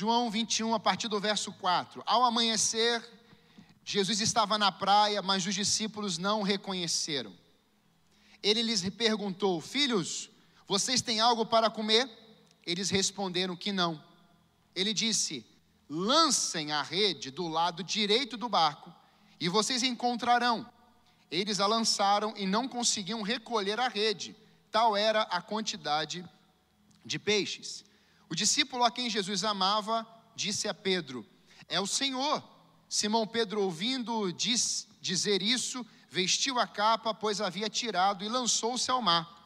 João 21, a partir do verso 4. Ao amanhecer, Jesus estava na praia, mas os discípulos não o reconheceram. Ele lhes perguntou: Filhos, vocês têm algo para comer? Eles responderam que não. Ele disse: Lancem a rede do lado direito do barco e vocês encontrarão. Eles a lançaram e não conseguiam recolher a rede, tal era a quantidade de peixes. O discípulo a quem Jesus amava disse a Pedro: É o Senhor. Simão Pedro, ouvindo diz, dizer isso, vestiu a capa, pois havia tirado, e lançou-se ao mar.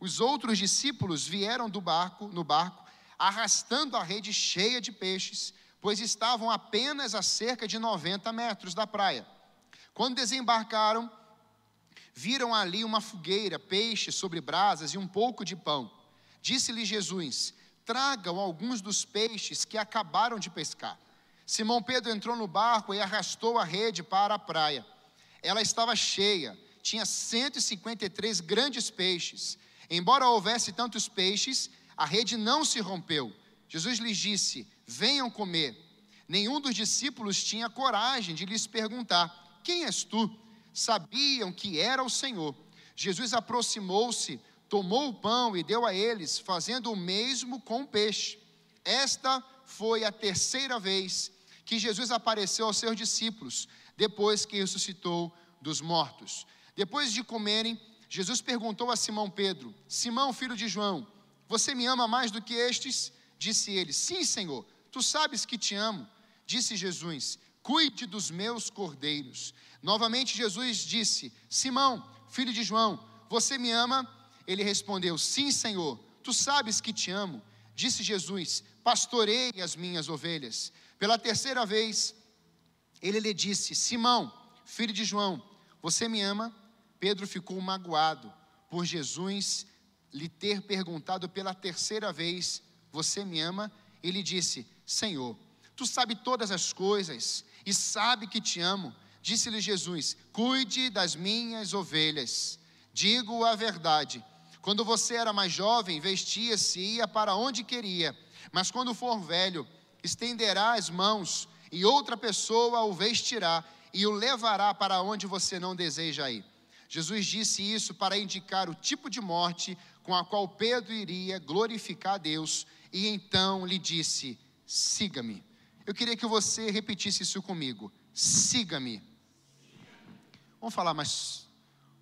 Os outros discípulos vieram do barco, no barco, arrastando a rede cheia de peixes, pois estavam apenas a cerca de 90 metros da praia. Quando desembarcaram, viram ali uma fogueira, peixe sobre brasas e um pouco de pão. Disse-lhe Jesus: Tragam alguns dos peixes que acabaram de pescar. Simão Pedro entrou no barco e arrastou a rede para a praia. Ela estava cheia, tinha 153 grandes peixes. Embora houvesse tantos peixes, a rede não se rompeu. Jesus lhes disse: Venham comer. Nenhum dos discípulos tinha coragem de lhes perguntar: Quem és tu? Sabiam que era o Senhor. Jesus aproximou-se, tomou o pão e deu a eles, fazendo o mesmo com o peixe. Esta foi a terceira vez que Jesus apareceu aos seus discípulos, depois que ressuscitou dos mortos. Depois de comerem, Jesus perguntou a Simão Pedro: Simão, filho de João, você me ama mais do que estes? Disse ele: Sim, Senhor, tu sabes que te amo. Disse Jesus: Cuide dos meus cordeiros. Novamente Jesus disse: Simão, filho de João, você me ama? Ele respondeu: Sim, Senhor, tu sabes que te amo. Disse Jesus: Pastorei as minhas ovelhas. Pela terceira vez, ele lhe disse: Simão, filho de João, você me ama? Pedro ficou magoado por Jesus lhe ter perguntado pela terceira vez: Você me ama? Ele disse: Senhor, tu sabe todas as coisas e sabe que te amo. Disse-lhe Jesus: Cuide das minhas ovelhas. Digo a verdade. Quando você era mais jovem, vestia-se e ia para onde queria. Mas quando for velho, estenderá as mãos e outra pessoa o vestirá e o levará para onde você não deseja ir. Jesus disse isso para indicar o tipo de morte com a qual Pedro iria glorificar a Deus, e então lhe disse: Siga-me. Eu queria que você repetisse isso comigo: Siga-me. Vamos falar mais,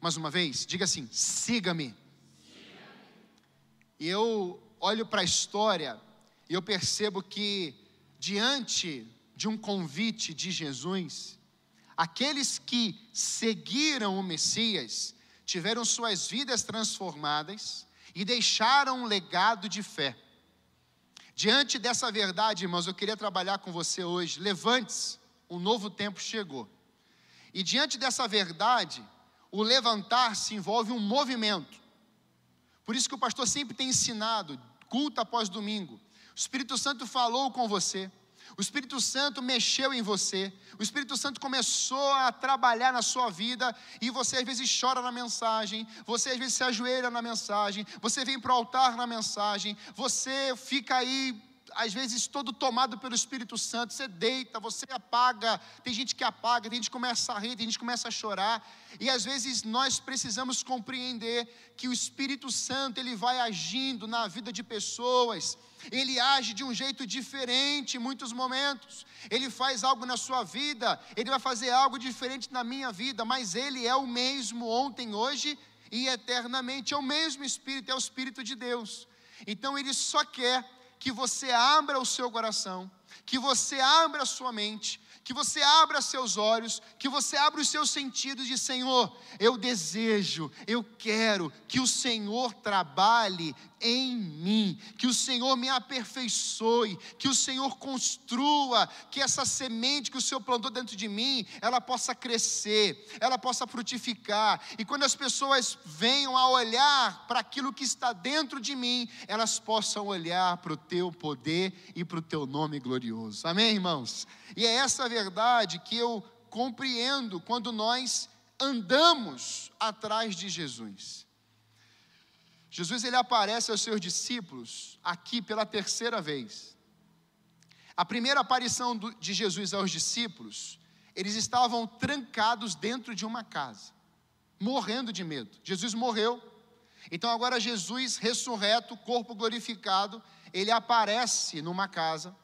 mais uma vez? Diga assim: Siga-me. E eu olho para a história e eu percebo que, diante de um convite de Jesus, aqueles que seguiram o Messias tiveram suas vidas transformadas e deixaram um legado de fé. Diante dessa verdade, irmãos, eu queria trabalhar com você hoje. Levante-se, um novo tempo chegou. E diante dessa verdade, o levantar-se envolve um movimento. Por isso que o pastor sempre tem ensinado, culto após domingo. O Espírito Santo falou com você. O Espírito Santo mexeu em você, o Espírito Santo começou a trabalhar na sua vida e você às vezes chora na mensagem, você às vezes se ajoelha na mensagem, você vem para o altar na mensagem, você fica aí às vezes todo tomado pelo Espírito Santo, você deita, você apaga, tem gente que apaga, tem gente que começa a rir, tem gente que começa a chorar, e às vezes nós precisamos compreender que o Espírito Santo ele vai agindo na vida de pessoas, ele age de um jeito diferente em muitos momentos, ele faz algo na sua vida, ele vai fazer algo diferente na minha vida, mas ele é o mesmo ontem, hoje e eternamente, é o mesmo Espírito, é o Espírito de Deus. Então ele só quer que você abra o seu coração, que você abra a sua mente, que você abra seus olhos, que você abra os seus sentidos de Senhor, eu desejo, eu quero que o Senhor trabalhe em mim, que o Senhor me aperfeiçoe, que o Senhor construa, que essa semente que o Senhor plantou dentro de mim, ela possa crescer, ela possa frutificar, e quando as pessoas venham a olhar para aquilo que está dentro de mim, elas possam olhar para o teu poder e para o teu nome glorioso. Amém, irmãos? E é essa verdade que eu compreendo quando nós andamos atrás de Jesus. Jesus ele aparece aos seus discípulos aqui pela terceira vez. A primeira aparição de Jesus aos discípulos, eles estavam trancados dentro de uma casa, morrendo de medo. Jesus morreu. Então agora Jesus ressurreto, corpo glorificado, ele aparece numa casa.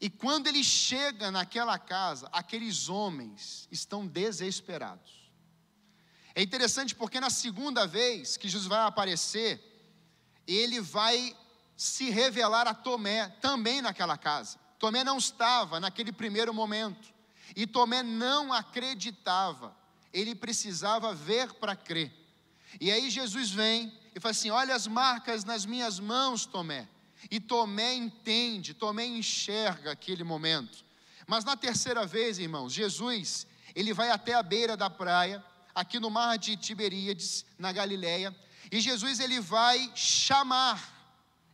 E quando ele chega naquela casa, aqueles homens estão desesperados. É interessante porque na segunda vez que Jesus vai aparecer, ele vai se revelar a Tomé também naquela casa. Tomé não estava naquele primeiro momento. E Tomé não acreditava. Ele precisava ver para crer. E aí Jesus vem e fala assim: Olha as marcas nas minhas mãos, Tomé. E Tomé entende, Tomé enxerga aquele momento. Mas na terceira vez, irmãos, Jesus, ele vai até a beira da praia, aqui no mar de Tiberíades, na Galileia, e Jesus ele vai chamar,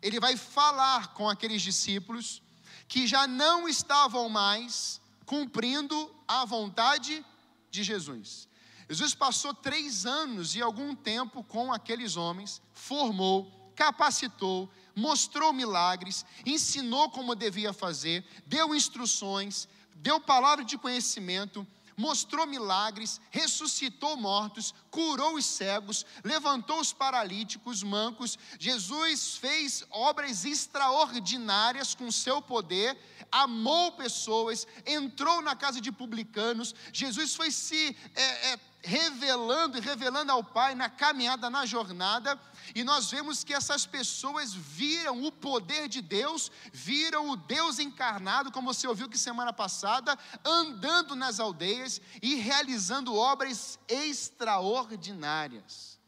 ele vai falar com aqueles discípulos que já não estavam mais cumprindo a vontade de Jesus. Jesus passou três anos e algum tempo com aqueles homens, formou, capacitou, mostrou milagres, ensinou como devia fazer, deu instruções, deu palavra de conhecimento, mostrou milagres, ressuscitou mortos, curou os cegos, levantou os paralíticos, mancos. Jesus fez obras extraordinárias com seu poder, amou pessoas, entrou na casa de publicanos. Jesus foi se é, é, revelando e revelando ao Pai na caminhada, na jornada, e nós vemos que essas pessoas viram o poder de Deus, viram o Deus encarnado, como você ouviu que semana passada, andando nas aldeias e realizando obras extraordinárias.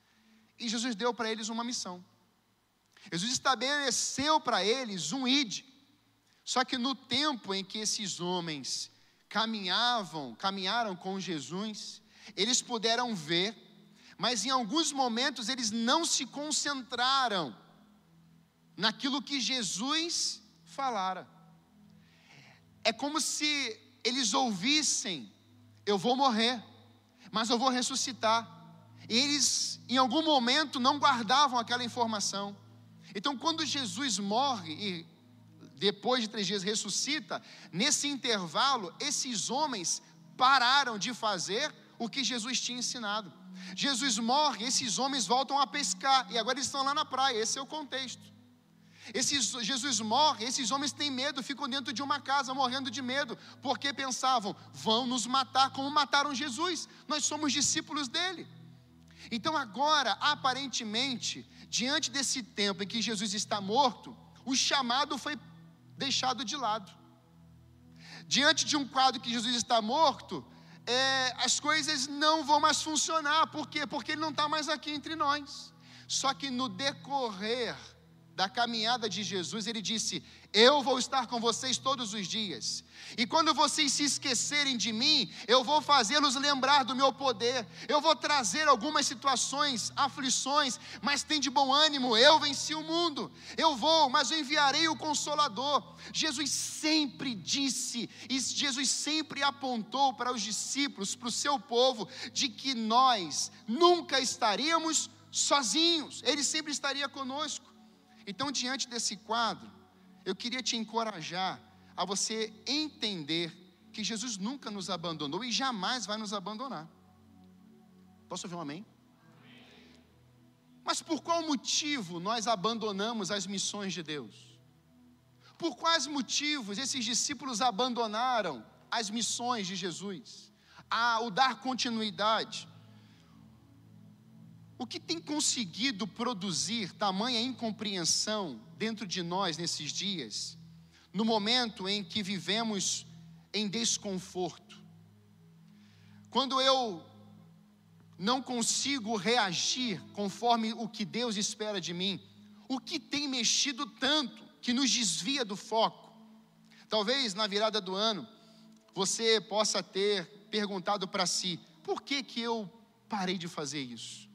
E Jesus deu para eles uma missão. Jesus estabeleceu para eles um id. Só que no tempo em que esses homens caminhavam, caminharam com Jesus, eles puderam ver, mas em alguns momentos eles não se concentraram naquilo que Jesus falara. É como se eles ouvissem: eu vou morrer, mas eu vou ressuscitar. E eles, em algum momento, não guardavam aquela informação. Então, quando Jesus morre e depois de três dias ressuscita, nesse intervalo, esses homens pararam de fazer o que Jesus tinha ensinado. Jesus morre, esses homens voltam a pescar, e agora eles estão lá na praia, esse é o contexto. Esses, Jesus morre, esses homens têm medo, ficam dentro de uma casa morrendo de medo, porque pensavam, vão nos matar como mataram Jesus, nós somos discípulos dele. Então agora, aparentemente, diante desse tempo em que Jesus está morto, o chamado foi deixado de lado. Diante de um quadro que Jesus está morto, é, as coisas não vão mais funcionar. Por quê? Porque Ele não está mais aqui entre nós. Só que no decorrer da caminhada de Jesus, ele disse: Eu vou estar com vocês todos os dias. E quando vocês se esquecerem de mim, eu vou fazê-los lembrar do meu poder. Eu vou trazer algumas situações, aflições, mas tem de bom ânimo, eu venci o mundo. Eu vou, mas eu enviarei o consolador. Jesus sempre disse, e Jesus sempre apontou para os discípulos, para o seu povo, de que nós nunca estaríamos sozinhos. Ele sempre estaria conosco. Então, diante desse quadro, eu queria te encorajar a você entender que Jesus nunca nos abandonou e jamais vai nos abandonar. Posso ouvir um amém? Mas por qual motivo nós abandonamos as missões de Deus? Por quais motivos esses discípulos abandonaram as missões de Jesus? A o dar continuidade. O que tem conseguido produzir tamanha incompreensão dentro de nós nesses dias, no momento em que vivemos em desconforto? Quando eu não consigo reagir conforme o que Deus espera de mim, o que tem mexido tanto que nos desvia do foco? Talvez na virada do ano você possa ter perguntado para si: por que, que eu parei de fazer isso?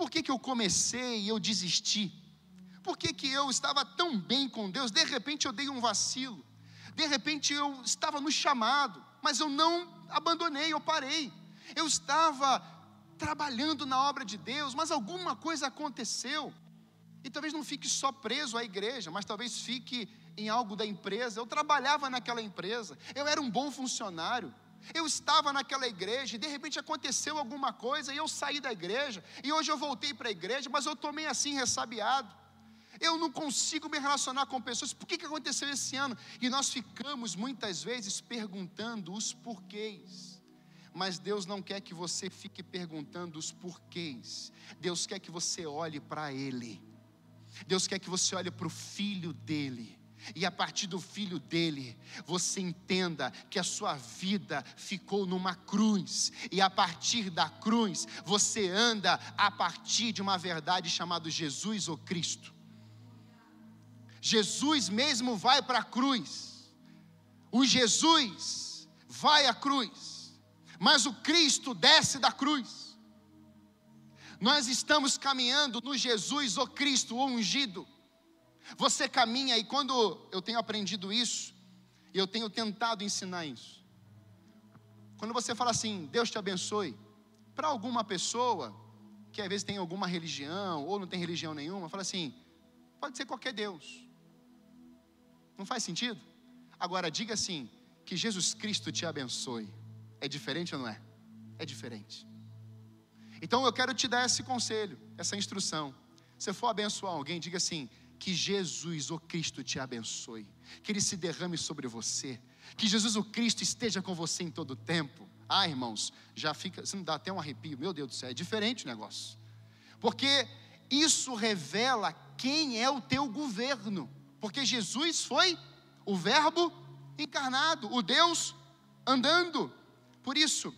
Por que, que eu comecei e eu desisti? Por que, que eu estava tão bem com Deus? De repente eu dei um vacilo. De repente eu estava no chamado, mas eu não abandonei, eu parei. Eu estava trabalhando na obra de Deus, mas alguma coisa aconteceu. E talvez não fique só preso à igreja, mas talvez fique em algo da empresa, eu trabalhava naquela empresa, eu era um bom funcionário. Eu estava naquela igreja e de repente aconteceu alguma coisa e eu saí da igreja e hoje eu voltei para a igreja, mas eu tomei assim ressabiado. Eu não consigo me relacionar com pessoas. Por que, que aconteceu esse ano? E nós ficamos muitas vezes perguntando os porquês. Mas Deus não quer que você fique perguntando os porquês. Deus quer que você olhe para Ele. Deus quer que você olhe para o Filho dele. E a partir do filho dele, você entenda que a sua vida ficou numa cruz, e a partir da cruz, você anda a partir de uma verdade chamada Jesus ou Cristo. Jesus mesmo vai para a cruz, o Jesus vai à cruz, mas o Cristo desce da cruz. Nós estamos caminhando no Jesus ou Cristo, o ungido você caminha e quando eu tenho aprendido isso, eu tenho tentado ensinar isso. Quando você fala assim, Deus te abençoe, para alguma pessoa que às vezes tem alguma religião ou não tem religião nenhuma, fala assim, pode ser qualquer Deus. Não faz sentido? Agora diga assim, que Jesus Cristo te abençoe. É diferente ou não é? É diferente. Então eu quero te dar esse conselho, essa instrução. Se for abençoar alguém, diga assim: que Jesus, o Cristo, te abençoe, que Ele se derrame sobre você, que Jesus, o Cristo, esteja com você em todo o tempo. Ah, irmãos, já fica, você não dá até um arrepio, meu Deus do céu, é diferente o negócio, porque isso revela quem é o teu governo, porque Jesus foi o Verbo encarnado, o Deus andando. Por isso,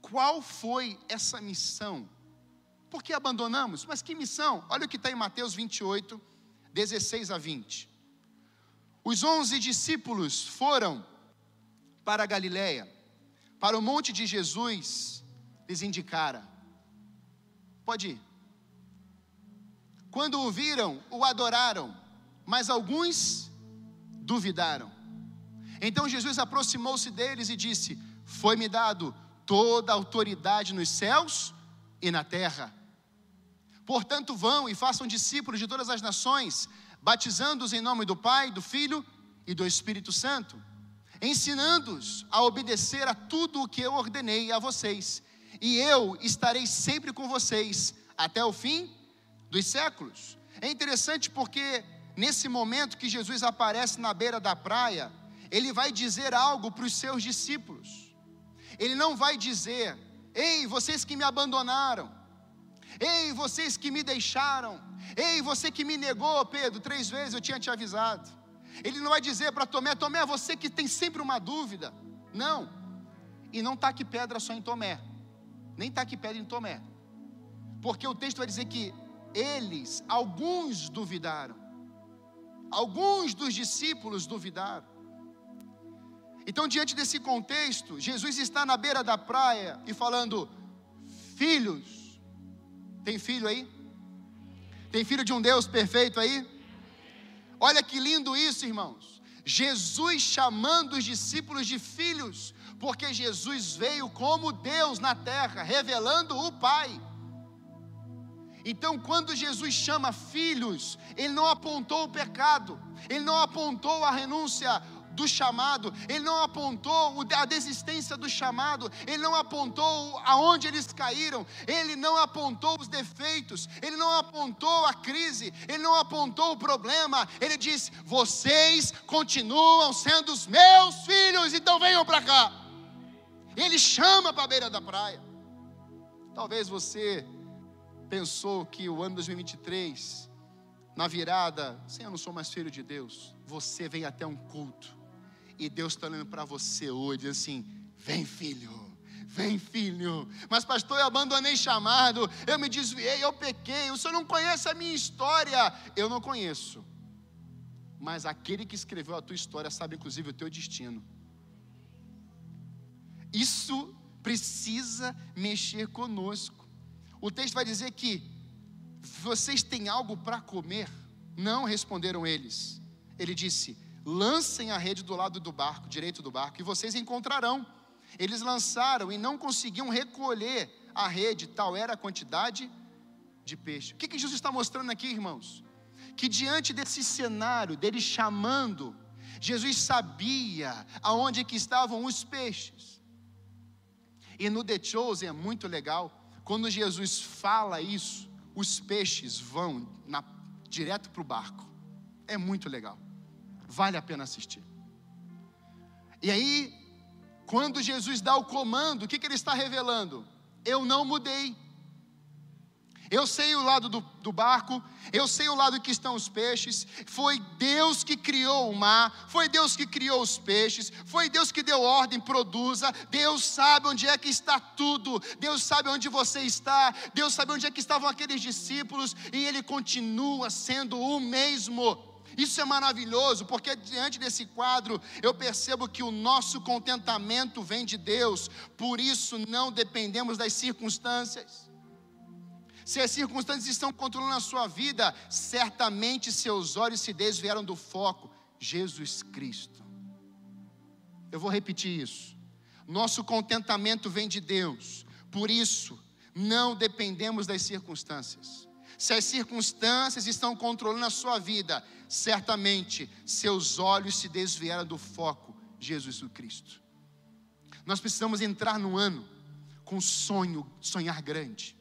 qual foi essa missão por que abandonamos? Mas que missão? Olha o que está em Mateus 28, 16 a 20. Os onze discípulos foram para a Galiléia, para o monte de Jesus, lhes indicara. Pode ir. Quando o viram, o adoraram, mas alguns duvidaram. Então Jesus aproximou-se deles e disse: Foi-me dado toda a autoridade nos céus e na terra. Portanto, vão e façam discípulos de todas as nações, batizando-os em nome do Pai, do Filho e do Espírito Santo, ensinando-os a obedecer a tudo o que eu ordenei a vocês, e eu estarei sempre com vocês até o fim dos séculos. É interessante porque nesse momento que Jesus aparece na beira da praia, ele vai dizer algo para os seus discípulos. Ele não vai dizer: "Ei, vocês que me abandonaram, Ei, vocês que me deixaram. Ei, você que me negou, Pedro, três vezes eu tinha te avisado. Ele não vai dizer para Tomé: Tomé, você que tem sempre uma dúvida. Não. E não está aqui pedra só em Tomé. Nem está aqui pedra em Tomé. Porque o texto vai dizer que eles, alguns duvidaram. Alguns dos discípulos duvidaram. Então, diante desse contexto, Jesus está na beira da praia e falando: Filhos, tem filho aí? Tem filho de um Deus perfeito aí? Olha que lindo isso, irmãos. Jesus chamando os discípulos de filhos, porque Jesus veio como Deus na terra, revelando o Pai. Então, quando Jesus chama filhos, Ele não apontou o pecado, Ele não apontou a renúncia do chamado, ele não apontou a desistência do chamado, ele não apontou aonde eles caíram, ele não apontou os defeitos, ele não apontou a crise, ele não apontou o problema, ele disse: vocês continuam sendo os meus filhos, então venham para cá. Ele chama para a beira da praia. Talvez você pensou que o ano 2023, na virada, sim, eu não sou mais filho de Deus, você vem até um culto e Deus está olhando para você hoje assim: vem filho, vem filho. Mas pastor, eu abandonei chamado, eu me desviei, eu pequei. O senhor não conhece a minha história? Eu não conheço. Mas aquele que escreveu a tua história sabe inclusive o teu destino. Isso precisa mexer conosco. O texto vai dizer que vocês têm algo para comer? Não responderam eles. Ele disse: lancem a rede do lado do barco, direito do barco, e vocês encontrarão. Eles lançaram e não conseguiam recolher a rede, tal era a quantidade de peixe. O que, que Jesus está mostrando aqui, irmãos? que diante desse cenário, dele chamando, Jesus sabia aonde que estavam os peixes. E no The Chosen é muito legal, quando Jesus fala isso, os peixes vão na, direto para o barco. É muito legal, vale a pena assistir. E aí, quando Jesus dá o comando, o que, que ele está revelando? Eu não mudei. Eu sei o lado do, do, barco, eu sei o lado que estão os peixes. Foi Deus que criou o mar, foi Deus que criou os peixes, foi Deus que deu ordem, produza. Deus sabe onde é que está tudo, Deus sabe onde você está, Deus sabe onde é que estavam aqueles discípulos, e Ele continua sendo o mesmo. Isso é maravilhoso, porque diante desse quadro eu percebo que o nosso contentamento vem de Deus, por isso não dependemos das circunstâncias. Se as circunstâncias estão controlando a sua vida, certamente seus olhos se desviaram do foco: Jesus Cristo. Eu vou repetir isso. Nosso contentamento vem de Deus, por isso não dependemos das circunstâncias. Se as circunstâncias estão controlando a sua vida, certamente seus olhos se desviaram do foco, Jesus Cristo. Nós precisamos entrar no ano com sonho, sonhar grande.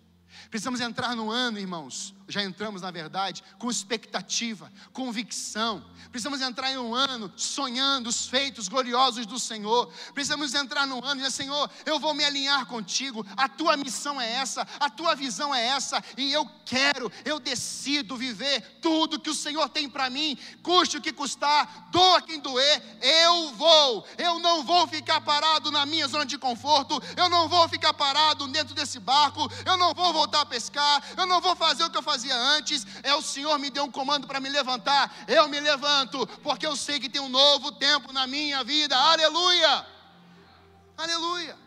Precisamos entrar no ano, irmãos, já entramos na verdade, com expectativa, convicção. Precisamos entrar em um ano sonhando os feitos gloriosos do Senhor. Precisamos entrar no ano e dizer: Senhor, eu vou me alinhar contigo. A tua missão é essa, a tua visão é essa, e eu quero, eu decido viver tudo que o Senhor tem para mim, custe o que custar, doa quem doer. Eu vou, eu não vou ficar parado na minha zona de conforto, eu não vou ficar parado dentro desse barco, eu não vou voltar a pescar, eu não vou fazer o que eu fazia fazia antes, é o Senhor me deu um comando para me levantar, eu me levanto, porque eu sei que tem um novo tempo na minha vida, aleluia! Aleluia!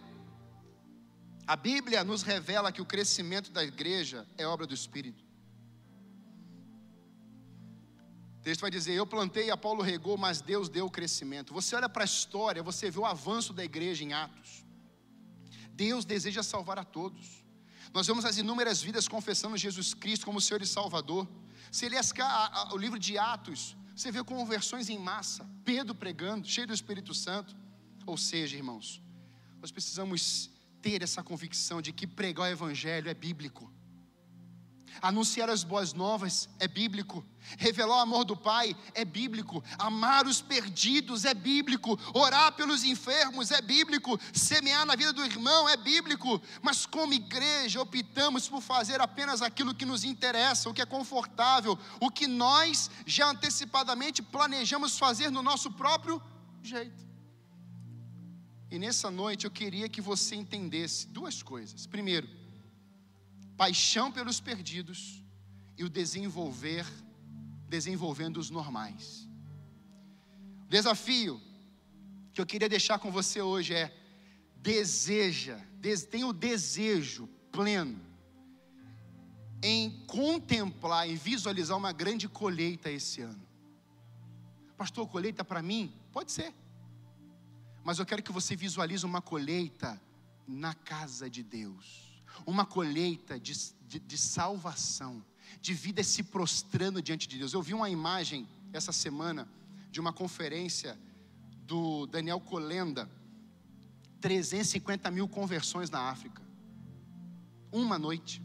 A Bíblia nos revela que o crescimento da igreja é obra do Espírito. O texto vai dizer: Eu plantei, a Paulo regou, mas Deus deu o crescimento. Você olha para a história, você vê o avanço da igreja em Atos. Deus deseja salvar a todos. Nós vemos as inúmeras vidas confessando Jesus Cristo como Senhor e Salvador. Se ele o livro de Atos, você vê conversões em massa, Pedro pregando, cheio do Espírito Santo. Ou seja, irmãos, nós precisamos ter essa convicção de que pregar o Evangelho é bíblico. Anunciar as boas novas é bíblico. Revelar o amor do Pai é bíblico. Amar os perdidos é bíblico. Orar pelos enfermos é bíblico. Semear na vida do irmão é bíblico. Mas como igreja optamos por fazer apenas aquilo que nos interessa, o que é confortável, o que nós já antecipadamente planejamos fazer no nosso próprio jeito. E nessa noite eu queria que você entendesse duas coisas. Primeiro, paixão pelos perdidos e o desenvolver, desenvolvendo os normais. O desafio que eu queria deixar com você hoje é: deseja, des, tenha o desejo pleno em contemplar e visualizar uma grande colheita esse ano. Pastor, colheita para mim? Pode ser. Mas eu quero que você visualize uma colheita na casa de Deus uma colheita de, de, de salvação, de vida se prostrando diante de Deus. Eu vi uma imagem essa semana de uma conferência do Daniel Colenda, 350 mil conversões na África, uma noite.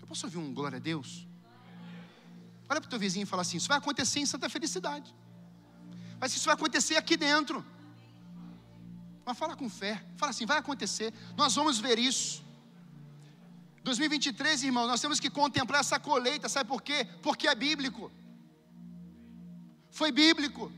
Eu posso ouvir um glória a Deus? Olha para o teu vizinho e fala assim: Isso vai acontecer em Santa Felicidade, mas isso vai acontecer aqui dentro mas fala com fé. Fala assim: vai acontecer. Nós vamos ver isso. 2023, irmão, nós temos que contemplar essa colheita, sabe por quê? Porque é bíblico. Foi bíblico.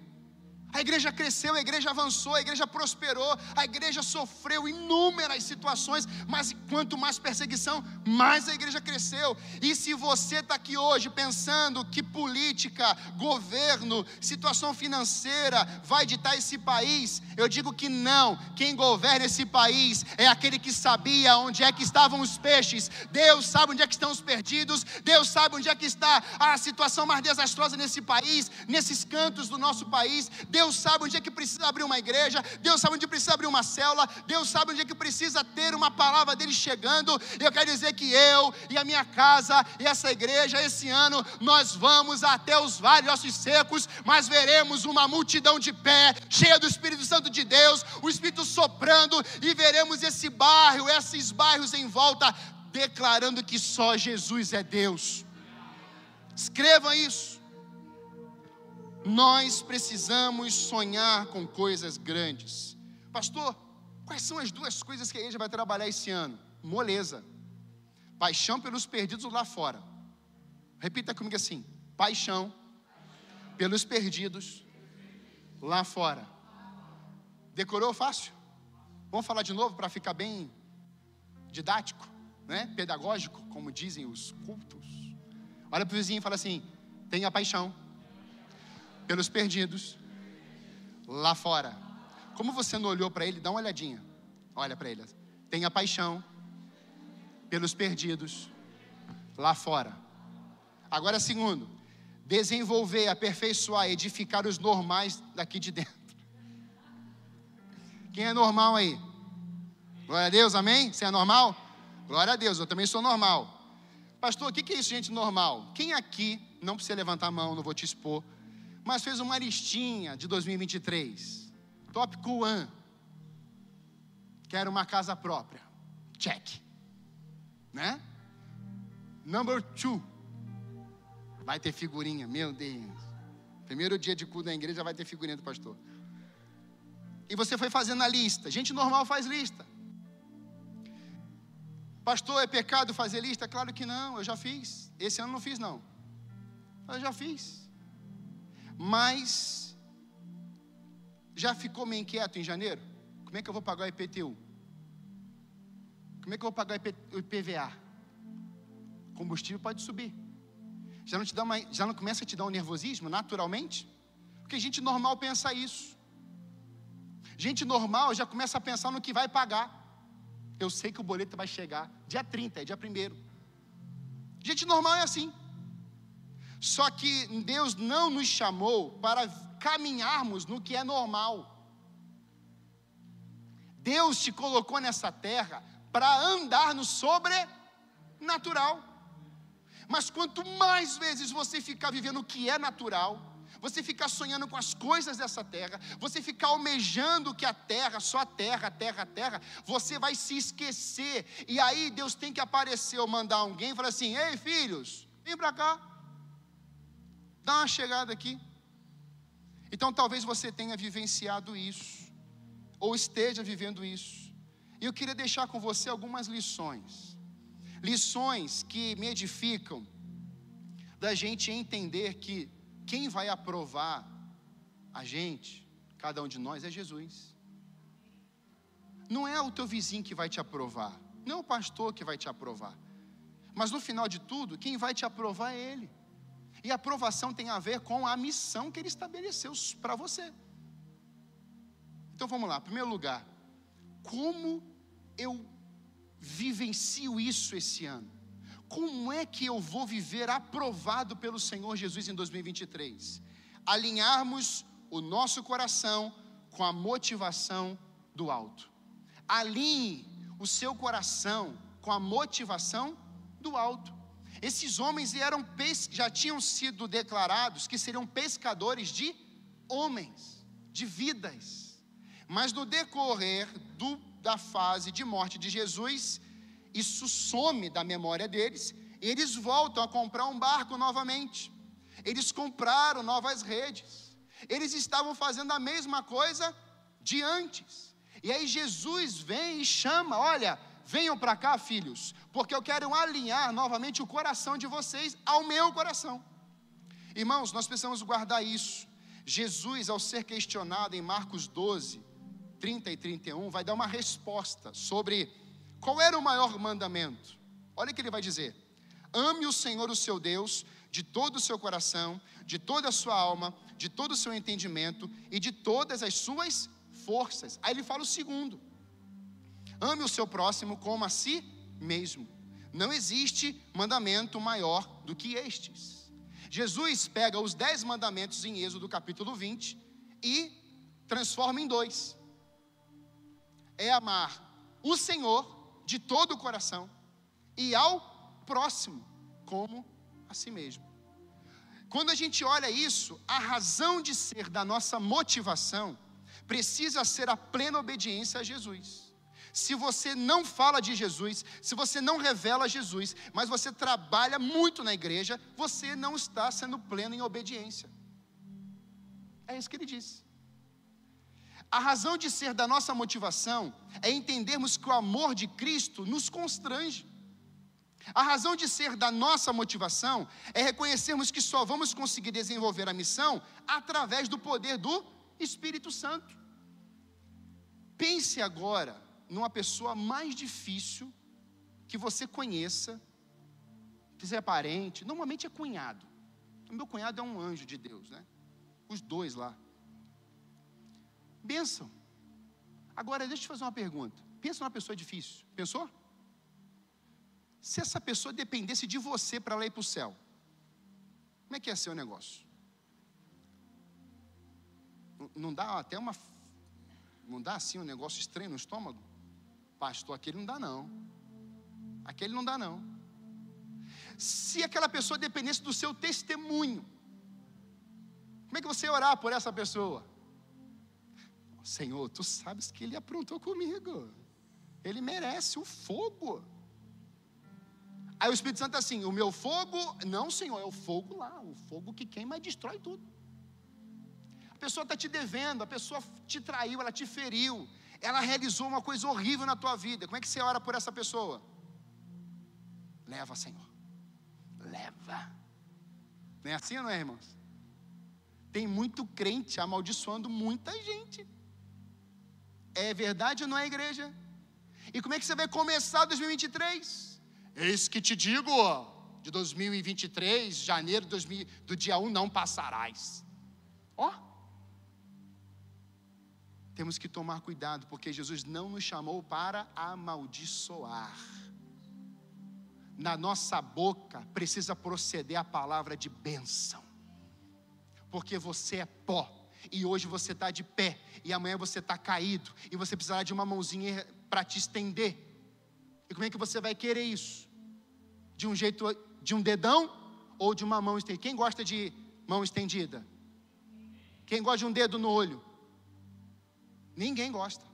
A igreja cresceu, a igreja avançou, a igreja prosperou, a igreja sofreu inúmeras situações, mas quanto mais perseguição, mais a igreja cresceu. E se você está aqui hoje pensando que política, governo, situação financeira vai ditar esse país, eu digo que não. Quem governa esse país é aquele que sabia onde é que estavam os peixes. Deus sabe onde é que estão os perdidos, Deus sabe onde é que está a situação mais desastrosa nesse país, nesses cantos do nosso país. Deus Deus sabe onde é que precisa abrir uma igreja, Deus sabe onde precisa abrir uma célula, Deus sabe onde é que precisa ter uma palavra dele chegando. Eu quero dizer que eu e a minha casa e essa igreja, esse ano, nós vamos até os vales ossos secos, mas veremos uma multidão de pé, cheia do Espírito Santo de Deus, o Espírito soprando, e veremos esse bairro, esses bairros em volta, declarando que só Jesus é Deus. Escreva isso. Nós precisamos sonhar com coisas grandes. Pastor, quais são as duas coisas que a igreja vai trabalhar esse ano? Moleza. Paixão pelos perdidos lá fora. Repita comigo assim: paixão pelos perdidos lá fora. Decorou fácil? Vamos falar de novo para ficar bem didático, né? pedagógico, como dizem os cultos. Olha para o vizinho e fala assim: tenha paixão pelos perdidos lá fora. Como você não olhou para ele, dá uma olhadinha. Olha para ele. Tenha paixão pelos perdidos lá fora. Agora, segundo, desenvolver, aperfeiçoar, edificar os normais daqui de dentro. Quem é normal aí? Glória a Deus, amém? Você é normal? Glória a Deus, eu também sou normal. Pastor, o que é isso, gente normal? Quem aqui, não precisa levantar a mão, não vou te expor, mas fez uma listinha de 2023. Tópico 1. Quero uma casa própria. Check. Né? Number 2. Vai ter figurinha, meu Deus. Primeiro dia de culto da igreja vai ter figurinha do pastor. E você foi fazendo a lista. Gente normal faz lista. Pastor, é pecado fazer lista? Claro que não, eu já fiz. Esse ano não fiz, não. Eu já fiz. Mas já ficou meio inquieto em janeiro? Como é que eu vou pagar o IPTU? Como é que eu vou pagar o IPVA? Combustível pode subir. Já não, te dá uma, já não começa a te dar um nervosismo naturalmente? Porque gente normal pensa isso. Gente normal já começa a pensar no que vai pagar. Eu sei que o boleto vai chegar dia 30, é dia 1. Gente normal é assim. Só que Deus não nos chamou para caminharmos no que é normal. Deus te colocou nessa terra para andar no sobrenatural. Mas quanto mais vezes você ficar vivendo o que é natural, você ficar sonhando com as coisas dessa terra, você ficar almejando que a terra, só a terra, a terra, a terra, você vai se esquecer. E aí Deus tem que aparecer ou mandar alguém e falar assim: ei filhos, vem para cá. Dá uma chegada aqui. Então talvez você tenha vivenciado isso, ou esteja vivendo isso. E eu queria deixar com você algumas lições. Lições que me edificam, da gente entender que quem vai aprovar a gente, cada um de nós, é Jesus. Não é o teu vizinho que vai te aprovar, não é o pastor que vai te aprovar. Mas no final de tudo, quem vai te aprovar é Ele. E a aprovação tem a ver com a missão que ele estabeleceu para você. Então vamos lá, primeiro lugar, como eu vivencio isso esse ano? Como é que eu vou viver aprovado pelo Senhor Jesus em 2023? Alinharmos o nosso coração com a motivação do alto. Alinhe o seu coração com a motivação do alto. Esses homens eram já tinham sido declarados que seriam pescadores de homens, de vidas. Mas no decorrer do, da fase de morte de Jesus, isso some da memória deles, e eles voltam a comprar um barco novamente. Eles compraram novas redes. Eles estavam fazendo a mesma coisa de antes. E aí Jesus vem e chama: olha, Venham para cá, filhos, porque eu quero alinhar novamente o coração de vocês ao meu coração. Irmãos, nós precisamos guardar isso. Jesus, ao ser questionado em Marcos 12, 30 e 31, vai dar uma resposta sobre qual era o maior mandamento. Olha o que ele vai dizer: Ame o Senhor, o seu Deus, de todo o seu coração, de toda a sua alma, de todo o seu entendimento e de todas as suas forças. Aí ele fala o segundo: Ame o seu próximo como a si mesmo. Não existe mandamento maior do que estes. Jesus pega os dez mandamentos em Êxodo capítulo 20 e transforma em dois. É amar o Senhor de todo o coração e ao próximo como a si mesmo. Quando a gente olha isso, a razão de ser da nossa motivação precisa ser a plena obediência a Jesus. Se você não fala de Jesus, se você não revela Jesus, mas você trabalha muito na igreja, você não está sendo pleno em obediência. É isso que ele disse. A razão de ser da nossa motivação é entendermos que o amor de Cristo nos constrange. A razão de ser da nossa motivação é reconhecermos que só vamos conseguir desenvolver a missão através do poder do Espírito Santo. Pense agora numa pessoa mais difícil que você conheça, que é parente, normalmente é cunhado. O meu cunhado é um anjo de Deus, né? Os dois lá. Benção. Agora, deixa eu te fazer uma pergunta. Pensa numa pessoa difícil. Pensou? Se essa pessoa dependesse de você para ela ir para o céu, como é que ia ser o negócio? Não dá até uma. Não dá assim um negócio estranho no estômago? Pastor, aquele não dá não. Aquele não dá não. Se aquela pessoa dependesse do seu testemunho, como é que você ia orar por essa pessoa? Senhor, tu sabes que ele aprontou comigo. Ele merece o fogo. Aí o Espírito Santo é assim: o meu fogo, não, Senhor, é o fogo lá, o fogo que queima e destrói tudo. A pessoa está te devendo, a pessoa te traiu, ela te feriu, ela realizou uma coisa horrível na tua vida. Como é que você ora por essa pessoa? Leva, Senhor, leva. Não é assim, não é, irmãos? Tem muito crente amaldiçoando muita gente. É verdade ou não é, igreja? E como é que você vai começar 2023? Eis que te digo, de 2023, janeiro do dia 1 não passarás. Ó. Oh. Temos que tomar cuidado, porque Jesus não nos chamou para amaldiçoar. Na nossa boca precisa proceder a palavra de bênção, porque você é pó, e hoje você está de pé, e amanhã você está caído, e você precisará de uma mãozinha para te estender. E como é que você vai querer isso? De um jeito, de um dedão ou de uma mão estendida? Quem gosta de mão estendida? Quem gosta de um dedo no olho? Ninguém gosta.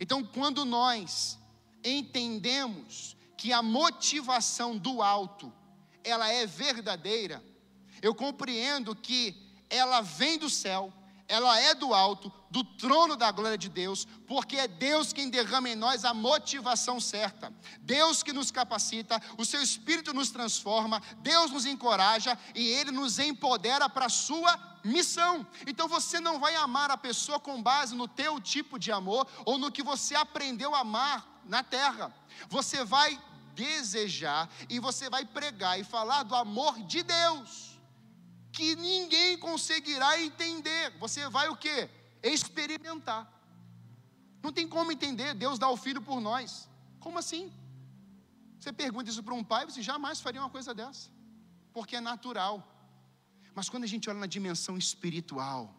Então, quando nós entendemos que a motivação do alto, ela é verdadeira, eu compreendo que ela vem do céu, ela é do alto, do trono da glória de Deus, porque é Deus quem derrama em nós a motivação certa, Deus que nos capacita, o seu Espírito nos transforma, Deus nos encoraja e Ele nos empodera para a sua missão. Então você não vai amar a pessoa com base no teu tipo de amor ou no que você aprendeu a amar na terra. Você vai desejar e você vai pregar e falar do amor de Deus que ninguém conseguirá entender. Você vai o quê? Experimentar. Não tem como entender, Deus dá o filho por nós. Como assim? Você pergunta isso para um pai, você jamais faria uma coisa dessa, porque é natural. Mas quando a gente olha na dimensão espiritual,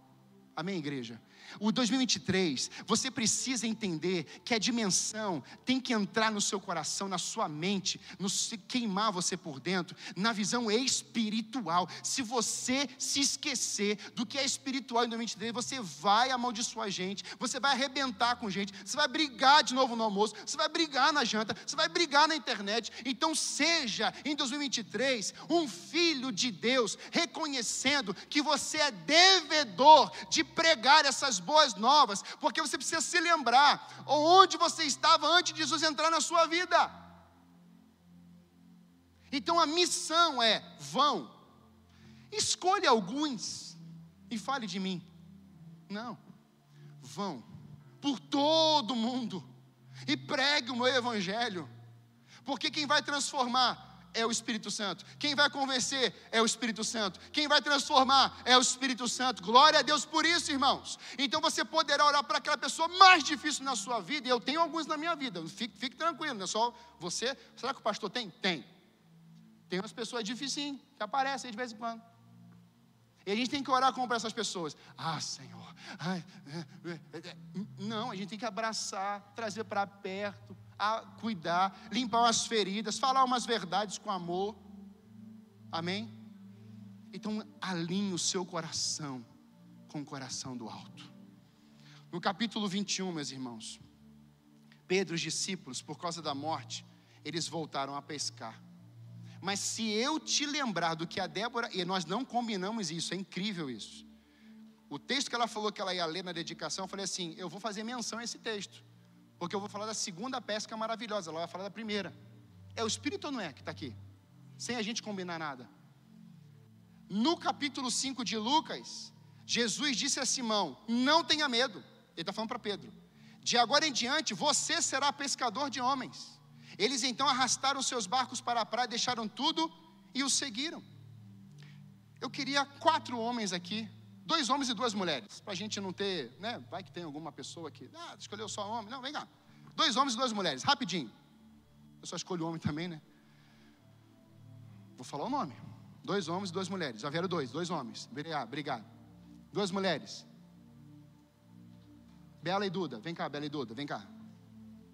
amém, igreja? O 2023, você precisa entender que a dimensão tem que entrar no seu coração, na sua mente, no queimar você por dentro, na visão espiritual. Se você se esquecer do que é espiritual em 2023, você vai amaldiçoar gente, você vai arrebentar com gente, você vai brigar de novo no almoço, você vai brigar na janta, você vai brigar na internet. Então seja em 2023 um filho de Deus, reconhecendo que você é devedor de pregar essas boas novas, porque você precisa se lembrar onde você estava antes de Jesus entrar na sua vida. Então a missão é: vão, escolha alguns e fale de mim. Não, vão. Por todo mundo. E pregue o meu evangelho, porque quem vai transformar é o Espírito Santo. Quem vai convencer é o Espírito Santo. Quem vai transformar é o Espírito Santo. Glória a Deus por isso, irmãos. Então você poderá orar para aquela pessoa mais difícil na sua vida. E eu tenho alguns na minha vida. Fique, fique tranquilo, não é só você. Será que o pastor tem? Tem. Tem umas pessoas difíceis que aparecem de vez em quando. E a gente tem que orar como para essas pessoas. Ah, Senhor. Ai, é, é, é. Não, a gente tem que abraçar, trazer para perto, a cuidar, limpar as feridas, falar umas verdades com amor. Amém? Então, alinhe o seu coração com o coração do alto. No capítulo 21, meus irmãos, Pedro e os discípulos, por causa da morte, eles voltaram a pescar. Mas se eu te lembrar do que a Débora, e nós não combinamos isso, é incrível isso. O texto que ela falou que ela ia ler na dedicação, eu falei assim: eu vou fazer menção a esse texto, porque eu vou falar da segunda pesca maravilhosa, ela vai falar da primeira. É o Espírito ou não é que está aqui? Sem a gente combinar nada. No capítulo 5 de Lucas, Jesus disse a Simão: Não tenha medo. Ele está falando para Pedro: De agora em diante, você será pescador de homens. Eles então arrastaram seus barcos para a praia, deixaram tudo e o seguiram. Eu queria quatro homens aqui, dois homens e duas mulheres, para a gente não ter, né? Vai que tem alguma pessoa que, ah, escolheu só homem. Não, vem cá. Dois homens e duas mulheres, rapidinho. Eu só escolho homem também, né? Vou falar o nome. Dois homens e duas mulheres. Já vieram dois, dois homens. Obrigado. Duas mulheres. Bela e Duda. Vem cá, Bela e Duda. Vem cá.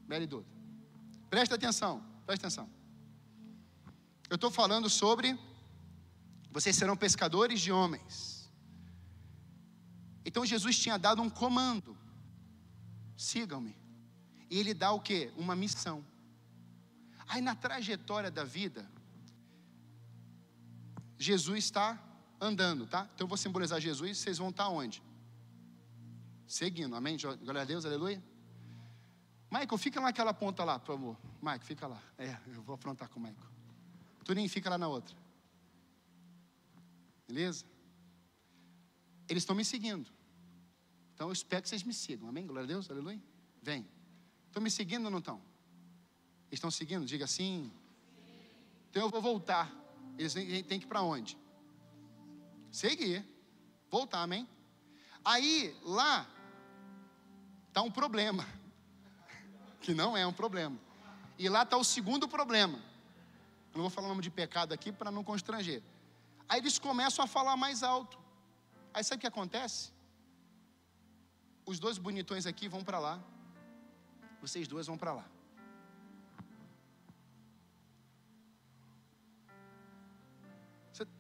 Bela e Duda. Presta atenção. Presta atenção. Eu estou falando sobre vocês serão pescadores de homens. Então Jesus tinha dado um comando. Sigam-me. E ele dá o que? Uma missão. Aí na trajetória da vida, Jesus está andando, tá? Então eu vou simbolizar Jesus, vocês vão estar onde? Seguindo, amém? Glória a Deus, aleluia. Michael, fica naquela ponta lá, por favor. Michael, fica lá. É, eu vou afrontar com o Michael. Turinho, fica lá na outra. Beleza? Eles estão me seguindo. Então eu espero que vocês me sigam. Amém? Glória a Deus, aleluia. Vem. Estão me seguindo ou não estão? Estão seguindo? Diga assim. Então eu vou voltar. Eles têm que ir para onde? Seguir. Voltar, amém? Aí, lá, está um problema. Que não é um problema. E lá está o segundo problema. Eu não vou falar o nome de pecado aqui para não constranger. Aí eles começam a falar mais alto. Aí sabe o que acontece? Os dois bonitões aqui vão para lá. Vocês dois vão para lá.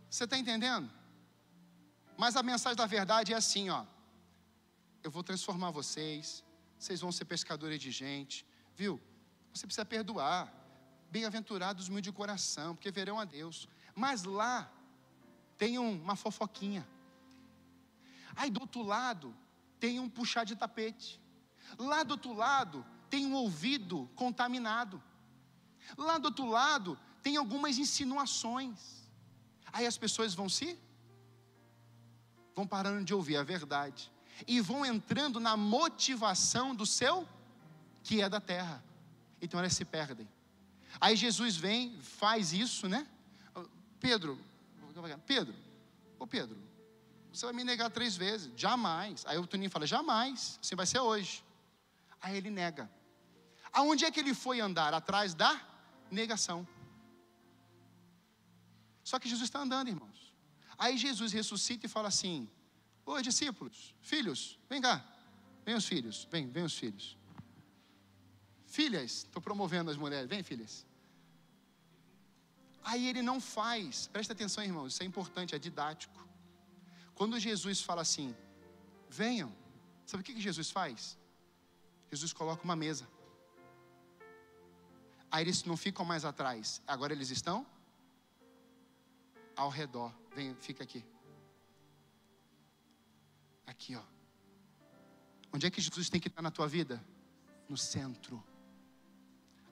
Você está entendendo? Mas a mensagem da verdade é assim, ó. Eu vou transformar vocês, vocês vão ser pescadores de gente, viu? Você precisa perdoar. Bem-aventurados os de coração, porque verão a Deus. Mas lá tem uma fofoquinha. Aí do outro lado tem um puxar de tapete. Lá do outro lado tem um ouvido contaminado. Lá do outro lado tem algumas insinuações. Aí as pessoas vão se vão parando de ouvir a verdade e vão entrando na motivação do seu que é da terra. Então elas se perdem. Aí Jesus vem, faz isso, né? Pedro, Pedro, ô Pedro, você vai me negar três vezes, jamais. Aí o Toninho fala, jamais, assim vai ser hoje. Aí ele nega. Aonde é que ele foi andar? Atrás da negação. Só que Jesus está andando, irmãos. Aí Jesus ressuscita e fala assim: Oi, discípulos, filhos, vem cá. Vem os filhos, vem, vem os filhos. Filhas, estou promovendo as mulheres, vem, filhas. Aí ele não faz, presta atenção, irmãos, isso é importante, é didático. Quando Jesus fala assim, venham, sabe o que Jesus faz? Jesus coloca uma mesa. Aí eles não ficam mais atrás, agora eles estão ao redor. Vem, fica aqui. Aqui, ó. Onde é que Jesus tem que estar na tua vida? No centro.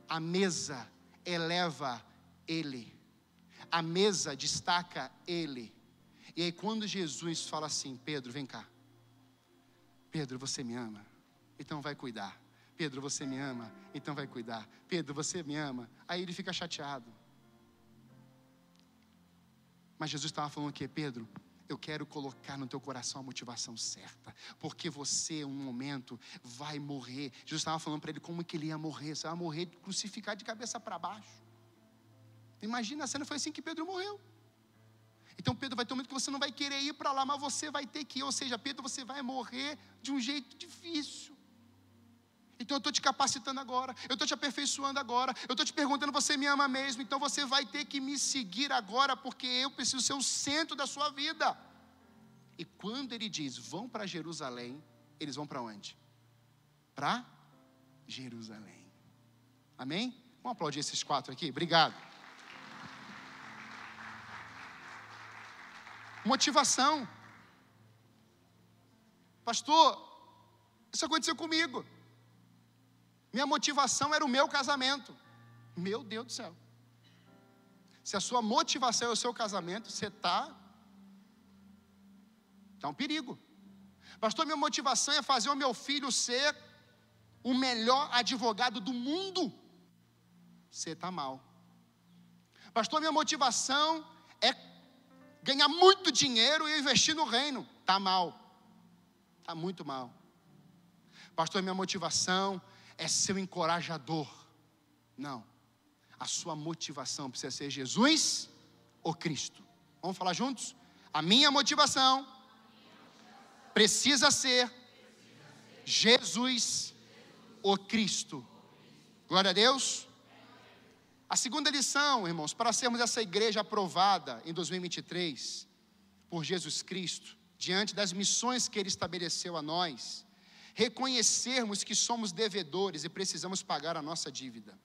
A mesa eleva Ele. A mesa destaca Ele. E aí, quando Jesus fala assim: Pedro, vem cá. Pedro, você me ama, então vai cuidar. Pedro, você me ama, então vai cuidar. Pedro, você me ama. Aí ele fica chateado. Mas Jesus estava falando o quê? Pedro, eu quero colocar no teu coração a motivação certa, porque você, um momento, vai morrer. Jesus estava falando para ele como que ele ia morrer. Você vai morrer crucificado de cabeça para baixo. Imagina a cena, foi assim que Pedro morreu. Então Pedro vai ter um momento que você não vai querer ir para lá, mas você vai ter que ir. Ou seja, Pedro, você vai morrer de um jeito difícil. Então eu estou te capacitando agora, eu estou te aperfeiçoando agora, eu estou te perguntando: você me ama mesmo? Então você vai ter que me seguir agora, porque eu preciso ser o centro da sua vida. E quando ele diz: vão para Jerusalém, eles vão para onde? Para Jerusalém. Amém? Vamos aplaudir esses quatro aqui? Obrigado. Motivação. Pastor, isso aconteceu comigo. Minha motivação era o meu casamento. Meu Deus do céu. Se a sua motivação é o seu casamento, você está. Está um perigo. Pastor, minha motivação é fazer o meu filho ser o melhor advogado do mundo. Você está mal. Pastor, minha motivação é ganhar muito dinheiro e investir no reino. Está mal. Está muito mal. Pastor, minha motivação é ser um encorajador. Não. A sua motivação precisa ser Jesus ou Cristo. Vamos falar juntos? A minha motivação precisa ser Jesus ou Cristo. Glória a Deus. A segunda lição, irmãos, para sermos essa igreja aprovada em 2023 por Jesus Cristo, diante das missões que Ele estabeleceu a nós, reconhecermos que somos devedores e precisamos pagar a nossa dívida.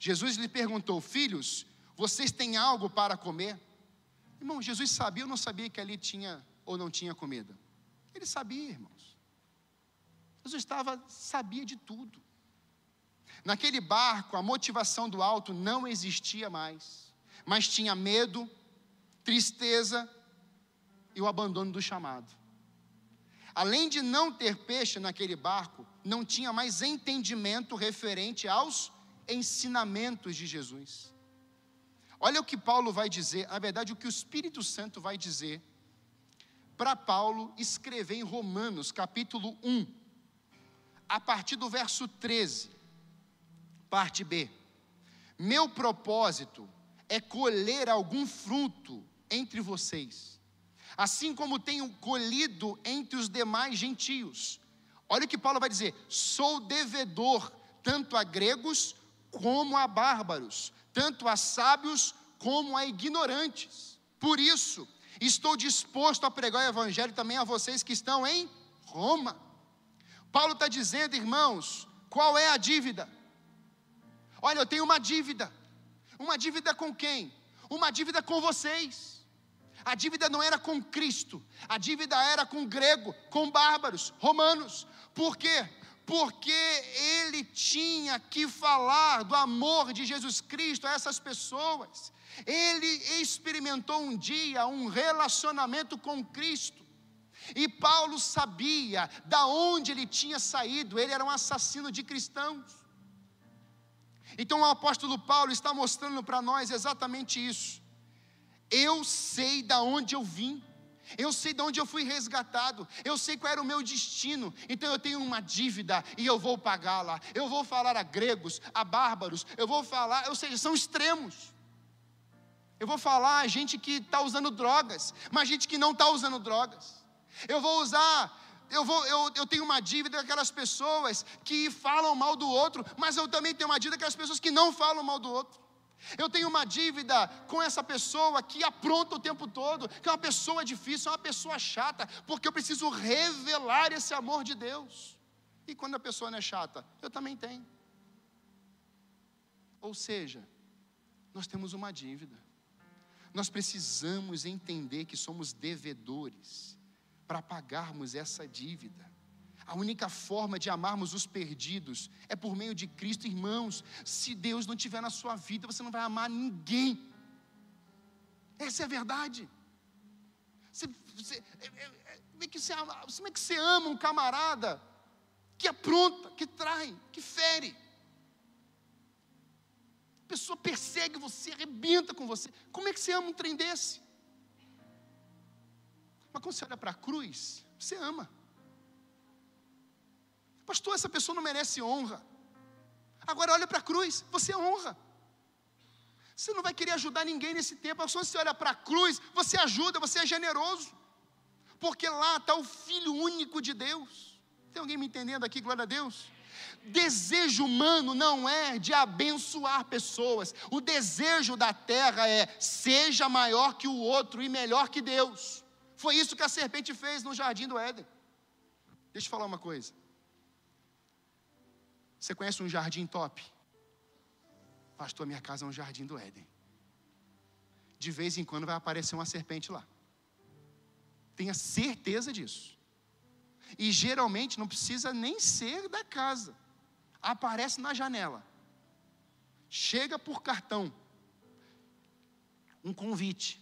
Jesus lhe perguntou: Filhos, vocês têm algo para comer? Irmão, Jesus sabia ou não sabia que ali tinha ou não tinha comida? Ele sabia, irmãos. Jesus estava, sabia de tudo. Naquele barco, a motivação do alto não existia mais, mas tinha medo, tristeza e o abandono do chamado. Além de não ter peixe naquele barco, não tinha mais entendimento referente aos ensinamentos de Jesus. Olha o que Paulo vai dizer, na verdade, o que o Espírito Santo vai dizer para Paulo escrever em Romanos, capítulo 1, a partir do verso 13, parte B. Meu propósito é colher algum fruto entre vocês, assim como tenho colhido entre os demais gentios. Olha o que Paulo vai dizer: sou devedor tanto a gregos como a bárbaros, tanto a sábios como a ignorantes. Por isso, estou disposto a pregar o evangelho também a vocês que estão em Roma. Paulo está dizendo, irmãos, qual é a dívida? Olha, eu tenho uma dívida. Uma dívida com quem? Uma dívida com vocês. A dívida não era com Cristo, a dívida era com grego, com bárbaros, romanos. Por quê? porque ele tinha que falar do amor de Jesus Cristo a essas pessoas. Ele experimentou um dia um relacionamento com Cristo. E Paulo sabia da onde ele tinha saído, ele era um assassino de cristãos. Então o apóstolo Paulo está mostrando para nós exatamente isso. Eu sei da onde eu vim. Eu sei de onde eu fui resgatado, eu sei qual era o meu destino, então eu tenho uma dívida e eu vou pagá-la. Eu vou falar a gregos, a bárbaros, eu vou falar, ou seja, são extremos. Eu vou falar a gente que está usando drogas, mas gente que não está usando drogas. Eu vou usar eu, vou, eu, eu tenho uma dívida com aquelas pessoas que falam mal do outro, mas eu também tenho uma dívida com aquelas pessoas que não falam mal do outro. Eu tenho uma dívida com essa pessoa que apronta o tempo todo, que é uma pessoa difícil, é uma pessoa chata, porque eu preciso revelar esse amor de Deus. E quando a pessoa não é chata, eu também tenho. Ou seja, nós temos uma dívida. Nós precisamos entender que somos devedores para pagarmos essa dívida. A única forma de amarmos os perdidos é por meio de Cristo, irmãos. Se Deus não estiver na sua vida, você não vai amar ninguém. Essa é a verdade. Você, você, é, é, é, como, é que você ama, como é que você ama um camarada que apronta, que trai, que fere? A pessoa persegue você, arrebenta com você. Como é que você ama um trem desse? Mas quando você olha para a cruz, você ama. Pastor, essa pessoa não merece honra. Agora olha para a cruz, você honra. Você não vai querer ajudar ninguém nesse tempo. Só você olha para a cruz, você ajuda, você é generoso. Porque lá está o Filho único de Deus. Tem alguém me entendendo aqui, glória a Deus? Desejo humano não é de abençoar pessoas. O desejo da terra é seja maior que o outro e melhor que Deus. Foi isso que a serpente fez no jardim do Éden. Deixa eu falar uma coisa. Você conhece um jardim top? Pastor, minha casa é um jardim do Éden. De vez em quando vai aparecer uma serpente lá. Tenha certeza disso. E geralmente não precisa nem ser da casa. Aparece na janela. Chega por cartão. Um convite.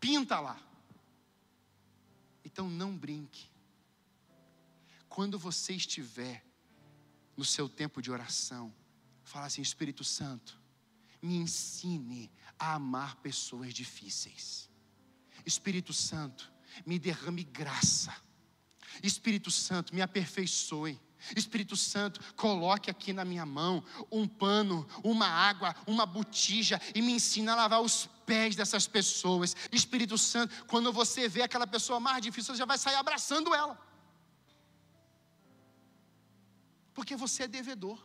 Pinta lá. Então não brinque. Quando você estiver no seu tempo de oração, fala assim: Espírito Santo, me ensine a amar pessoas difíceis. Espírito Santo, me derrame graça. Espírito Santo, me aperfeiçoe. Espírito Santo, coloque aqui na minha mão um pano, uma água, uma botija e me ensine a lavar os pés dessas pessoas. Espírito Santo, quando você vê aquela pessoa mais difícil, você já vai sair abraçando ela. Porque você é devedor.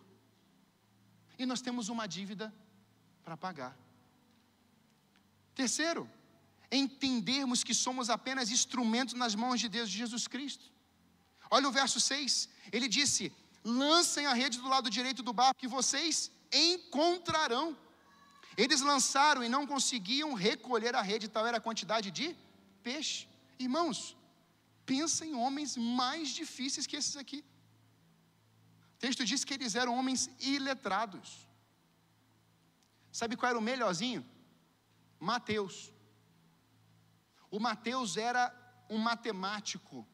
E nós temos uma dívida para pagar. Terceiro, entendermos que somos apenas instrumentos nas mãos de Deus, de Jesus Cristo. Olha o verso 6, ele disse: lancem a rede do lado direito do barco, que vocês encontrarão. Eles lançaram e não conseguiam recolher a rede, tal era a quantidade de peixe. Irmãos, pensa em homens mais difíceis que esses aqui. O texto diz que eles eram homens iletrados. Sabe qual era o melhorzinho? Mateus. O Mateus era um matemático,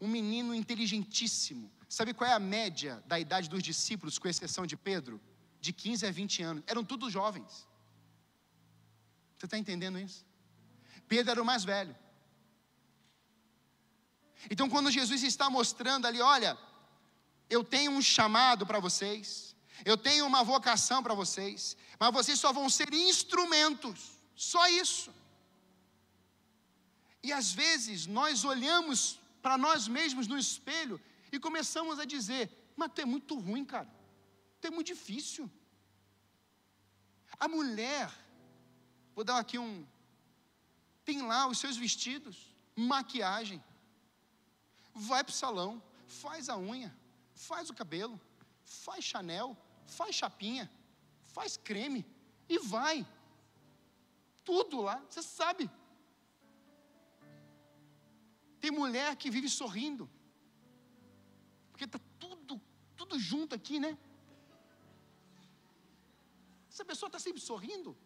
um menino inteligentíssimo. Sabe qual é a média da idade dos discípulos, com exceção de Pedro? De 15 a 20 anos. Eram todos jovens. Você está entendendo isso? Pedro era o mais velho. Então, quando Jesus está mostrando ali, olha, eu tenho um chamado para vocês, eu tenho uma vocação para vocês, mas vocês só vão ser instrumentos, só isso. E às vezes nós olhamos para nós mesmos no espelho e começamos a dizer: Mas tu é muito ruim, cara, tu é muito difícil. A mulher, vou dar aqui um. Tem lá os seus vestidos, maquiagem, vai para o salão, faz a unha, faz o cabelo, faz Chanel, faz chapinha, faz creme e vai. Tudo lá, você sabe. Tem mulher que vive sorrindo. Porque está tudo, tudo junto aqui, né? Essa pessoa está sempre sorrindo.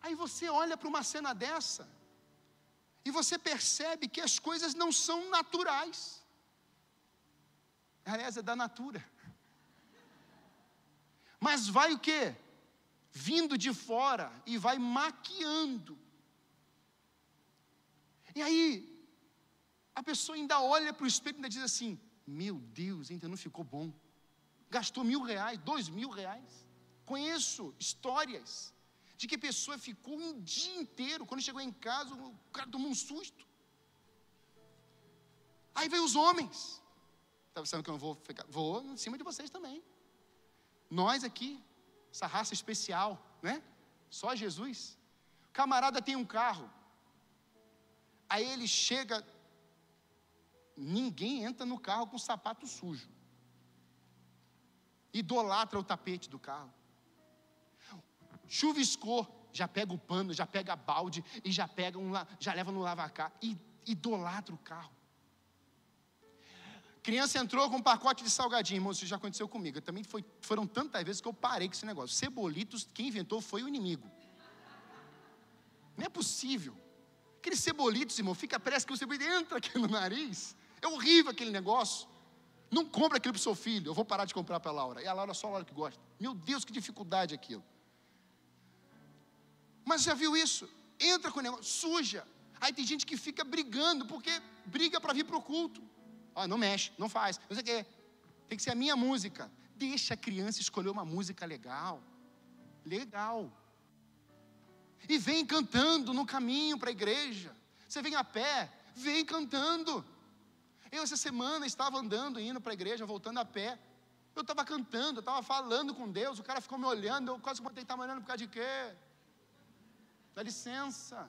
Aí você olha para uma cena dessa e você percebe que as coisas não são naturais aliás, é da natura. Mas vai o quê? Vindo de fora e vai maquiando. E aí, a pessoa ainda olha para o espelho e ainda diz assim: Meu Deus, ainda não ficou bom. Gastou mil reais, dois mil reais. Conheço histórias de que a pessoa ficou um dia inteiro, quando chegou em casa, o cara tomou um susto. Aí vem os homens. Está pensando que eu não vou ficar? Vou em cima de vocês também. Nós aqui, essa raça especial, né? Só Jesus. O camarada tem um carro. Aí ele chega. Ninguém entra no carro com sapato sujo. Idolatra o tapete do carro. Chuviscou, já pega o pano, já pega balde e já pega um, já leva no lavacar e idolatra o carro. Criança entrou com um pacote de salgadinho, irmão, isso já aconteceu comigo. também foi, foram tantas vezes que eu parei com esse negócio. Cebolitos, quem inventou foi o inimigo. Não é possível. Aquele cebolitos, irmão, fica, parece que o cebolito entra aqui no nariz. É horrível aquele negócio. Não compra aquilo para o seu filho. Eu vou parar de comprar para a Laura. E a Laura só a Laura que gosta. Meu Deus, que dificuldade aquilo. Mas já viu isso? Entra com o negócio, suja. Aí tem gente que fica brigando, porque briga para vir para o culto. Ó, não mexe, não faz, não sei o quê. Tem que ser a minha música. Deixa a criança escolher uma música legal. Legal. E vem cantando no caminho para a igreja. Você vem a pé, vem cantando. Eu, essa semana, estava andando, indo para a igreja, voltando a pé. Eu estava cantando, eu estava falando com Deus, o cara ficou me olhando, eu quase botei, está me olhando por causa de quê? Dá licença.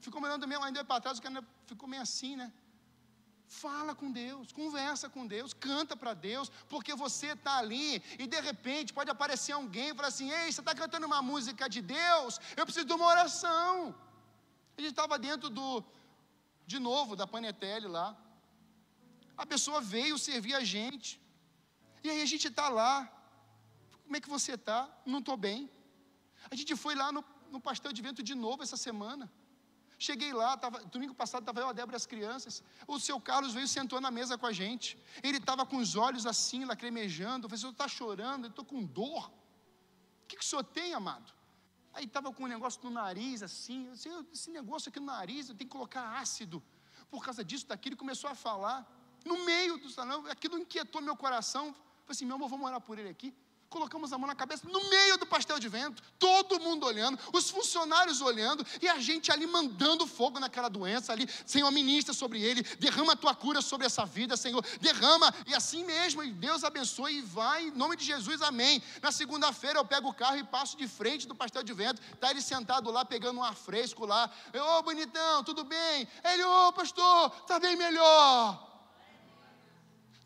Ficou me olhando mesmo, ainda para trás, o cara ficou meio assim, né? Fala com Deus, conversa com Deus, canta para Deus, porque você está ali e de repente pode aparecer alguém e falar assim: Ei, você está cantando uma música de Deus, eu preciso de uma oração. A gente estava dentro do, de novo, da Panetele lá. A pessoa veio servir a gente, e aí a gente está lá. Como é que você está? Não estou bem. A gente foi lá no, no pastel de vento de novo essa semana. Cheguei lá, tava, domingo passado estava eu, a Débora e as crianças. O seu Carlos veio e sentou na mesa com a gente. Ele estava com os olhos assim, lacrimejando. Eu falei, o senhor está chorando, eu estou com dor. O que, que o senhor tem, amado? Aí estava com um negócio no nariz, assim. Disse, esse negócio aqui no nariz, eu tenho que colocar ácido. Por causa disso, daquilo, ele começou a falar. No meio do salão, aquilo inquietou meu coração. Falei assim, meu amor, vamos orar por ele aqui colocamos a mão na cabeça, no meio do pastel de vento, todo mundo olhando, os funcionários olhando, e a gente ali mandando fogo naquela doença ali, Senhor, ministra sobre ele, derrama a tua cura sobre essa vida, Senhor, derrama, e assim mesmo, e Deus abençoe, e vai, em nome de Jesus, amém. Na segunda-feira eu pego o carro e passo de frente do pastel de vento, está ele sentado lá, pegando um ar fresco lá, ô oh, bonitão, tudo bem? Ele, ô oh, pastor, está bem melhor.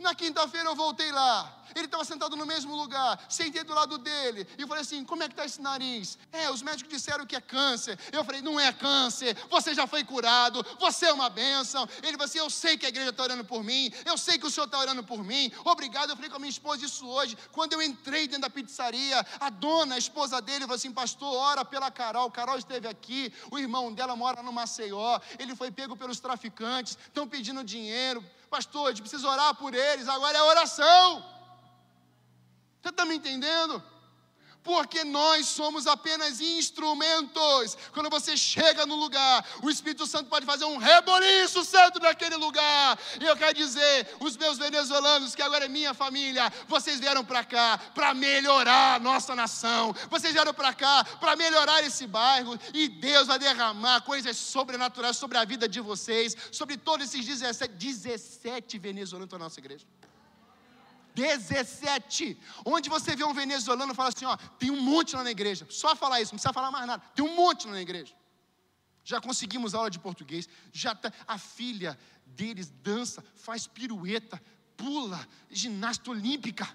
Na quinta-feira eu voltei lá. Ele estava sentado no mesmo lugar, sentei do lado dele e falei assim: Como é que está esse nariz? É, os médicos disseram que é câncer. Eu falei: Não é câncer, você já foi curado, você é uma bênção. Ele falou assim: Eu sei que a igreja está orando por mim, eu sei que o senhor está orando por mim. Obrigado. Eu falei com a minha esposa isso hoje. Quando eu entrei dentro da pizzaria, a dona, a esposa dele, falou assim: Pastor, ora pela Carol. Carol esteve aqui, o irmão dela mora no Maceió, ele foi pego pelos traficantes, estão pedindo dinheiro. Pastor, a gente precisa orar por eles, agora é oração. Você está me entendendo? Porque nós somos apenas instrumentos. Quando você chega no lugar, o Espírito Santo pode fazer um reboliço santo naquele lugar. E eu quero dizer, os meus venezuelanos, que agora é minha família, vocês vieram para cá para melhorar a nossa nação. Vocês vieram para cá para melhorar esse bairro. E Deus vai derramar coisas sobrenaturais sobre a vida de vocês, sobre todos esses 17, 17 venezuelanos da nossa igreja. 17. Onde você vê um venezuelano fala assim: ó, tem um monte lá na igreja. Só falar isso, não precisa falar mais nada. Tem um monte lá na igreja. Já conseguimos aula de português. Já tá, a filha deles dança, faz pirueta, pula, ginástica olímpica.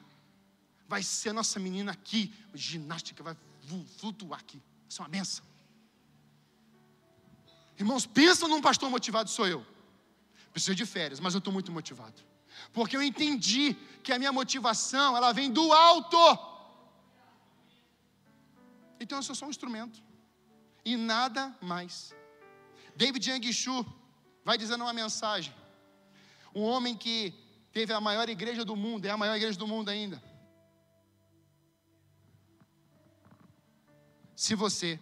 Vai ser a nossa menina aqui. Ginástica vai flutuar aqui. Isso é uma benção. Irmãos, pensa num pastor motivado, sou eu. Preciso de férias, mas eu estou muito motivado porque eu entendi que a minha motivação, ela vem do alto. Então eu sou só um instrumento e nada mais. David Yang Shu vai dizendo uma mensagem. Um homem que teve a maior igreja do mundo, é a maior igreja do mundo ainda. Se você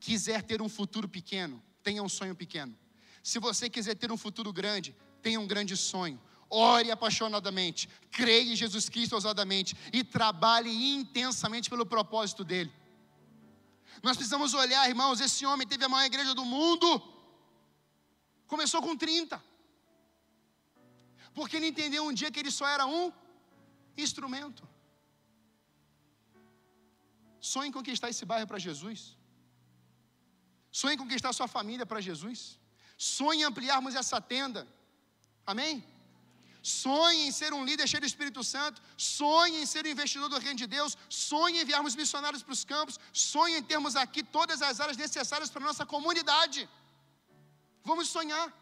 quiser ter um futuro pequeno, tenha um sonho pequeno. Se você quiser ter um futuro grande, tenha um grande sonho ore apaixonadamente, creia em Jesus Cristo ousadamente e trabalhe intensamente pelo propósito dele. Nós precisamos olhar, irmãos, esse homem teve a maior igreja do mundo. Começou com 30. Porque ele entendeu um dia que ele só era um instrumento. Sonhe em conquistar esse bairro para Jesus. Sonhe em conquistar sua família para Jesus. Sonhe em ampliarmos essa tenda. Amém? Sonhe em ser um líder cheio do Espírito Santo, sonhe em ser um investidor do reino de Deus, sonhe em enviarmos missionários para os campos, sonhe em termos aqui todas as áreas necessárias para a nossa comunidade. Vamos sonhar.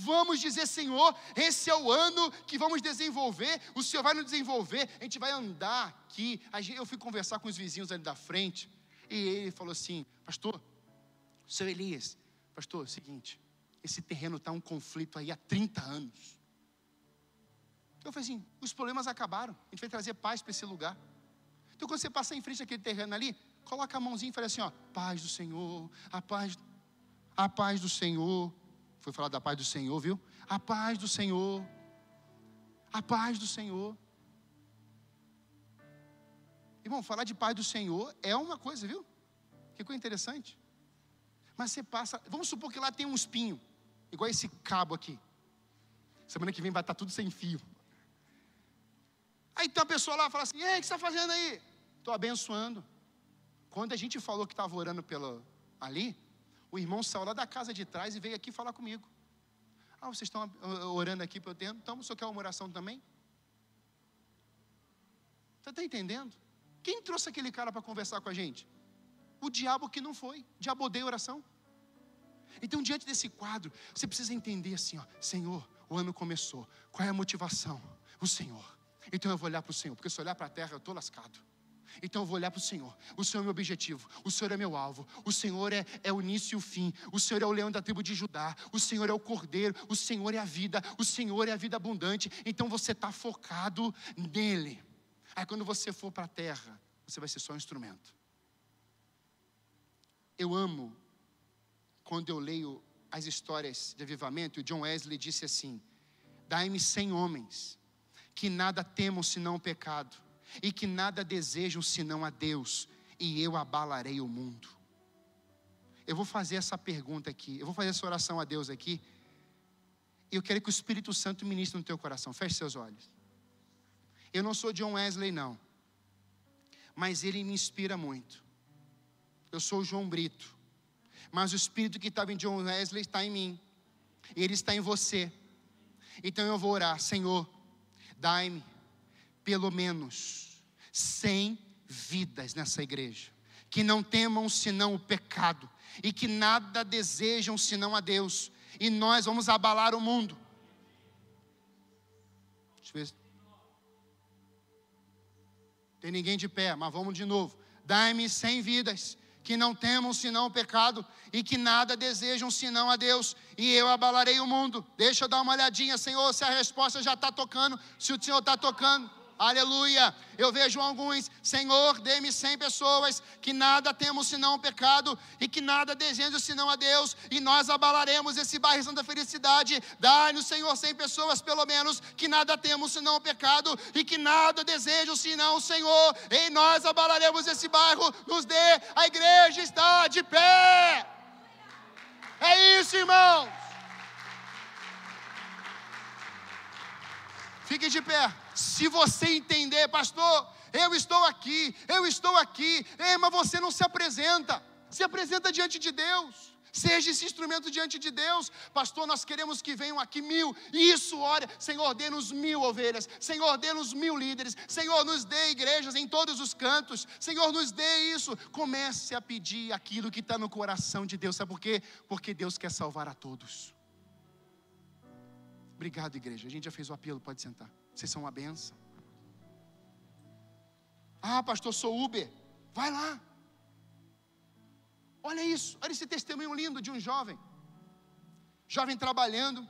Vamos dizer, Senhor, esse é o ano que vamos desenvolver, o Senhor vai nos desenvolver, a gente vai andar aqui. Eu fui conversar com os vizinhos ali da frente, e ele falou assim: Pastor, seu Elias, pastor, é o seguinte, esse terreno está um conflito aí há 30 anos. Eu falei assim: os problemas acabaram, a gente vai trazer paz para esse lugar. Então, quando você passar em frente àquele terreno ali, coloca a mãozinha e fala assim: ó, paz do Senhor, a paz, a paz do Senhor. Foi falar da paz do Senhor, viu? A paz do Senhor, a paz do Senhor. Irmão, falar de paz do Senhor é uma coisa, viu? Que coisa interessante. Mas você passa, vamos supor que lá tem um espinho, igual esse cabo aqui. Semana que vem vai estar tudo sem fio. Aí tem uma pessoa lá fala assim: Ei, o que você está fazendo aí? Estou abençoando. Quando a gente falou que estava orando pelo, ali, o irmão saiu lá da casa de trás e veio aqui falar comigo. Ah, vocês estão orando aqui eu ter? Então, o senhor quer uma oração também? Você está entendendo? Quem trouxe aquele cara para conversar com a gente? O diabo que não foi. Diabo odeia oração. Então, diante desse quadro, você precisa entender assim: ó, Senhor, o ano começou. Qual é a motivação? O Senhor. Então eu vou olhar para o Senhor, porque se eu olhar para a terra, eu estou lascado. Então eu vou olhar para o Senhor. O Senhor é meu objetivo. O Senhor é meu alvo. O Senhor é, é o início e o fim. O Senhor é o leão da tribo de Judá. O Senhor é o cordeiro. O Senhor é a vida. O Senhor é a vida abundante. Então você está focado nele. Aí quando você for para a terra, você vai ser só um instrumento. Eu amo quando eu leio as histórias de avivamento. E John Wesley disse assim: Dai-me cem homens que nada temam senão o pecado e que nada desejam senão a Deus, e eu abalarei o mundo. Eu vou fazer essa pergunta aqui, eu vou fazer essa oração a Deus aqui, e eu quero que o Espírito Santo ministre no teu coração. Feche seus olhos. Eu não sou John Wesley, não, mas ele me inspira muito. Eu sou João Brito, mas o Espírito que estava em John Wesley está em mim, ele está em você. Então eu vou orar, Senhor, dai-me pelo menos 100 vidas nessa igreja, que não temam senão o pecado e que nada desejam senão a Deus, e nós vamos abalar o mundo. Deixa eu ver. Tem ninguém de pé, mas vamos de novo. Dai-me cem vidas que não temam senão o pecado e que nada desejam senão a Deus, e eu abalarei o mundo. Deixa eu dar uma olhadinha, Senhor, se a resposta já está tocando, se o Senhor está tocando. Aleluia. Eu vejo alguns, Senhor, dê-me cem pessoas que nada temos senão o pecado e que nada desejam senão a Deus, e nós abalaremos esse bairro da felicidade. Dá-nos, Senhor, cem pessoas pelo menos que nada temos senão o pecado e que nada desejam senão o Senhor, e nós abalaremos esse bairro. Nos dê, a igreja está de pé. É isso, irmãos. Fique de pé. Se você entender, pastor, eu estou aqui, eu estou aqui, é, mas você não se apresenta, se apresenta diante de Deus. Seja esse instrumento diante de Deus, pastor. Nós queremos que venham aqui mil, isso, ora, Senhor, dê-nos mil ovelhas, Senhor, dê-nos mil líderes, Senhor, nos dê igrejas em todos os cantos, Senhor, nos dê isso. Comece a pedir aquilo que está no coração de Deus, sabe por quê? Porque Deus quer salvar a todos. Obrigado, igreja. A gente já fez o apelo, pode sentar. Vocês são uma benção. Ah, pastor, sou Uber. Vai lá. Olha isso, olha esse testemunho lindo de um jovem. Jovem trabalhando,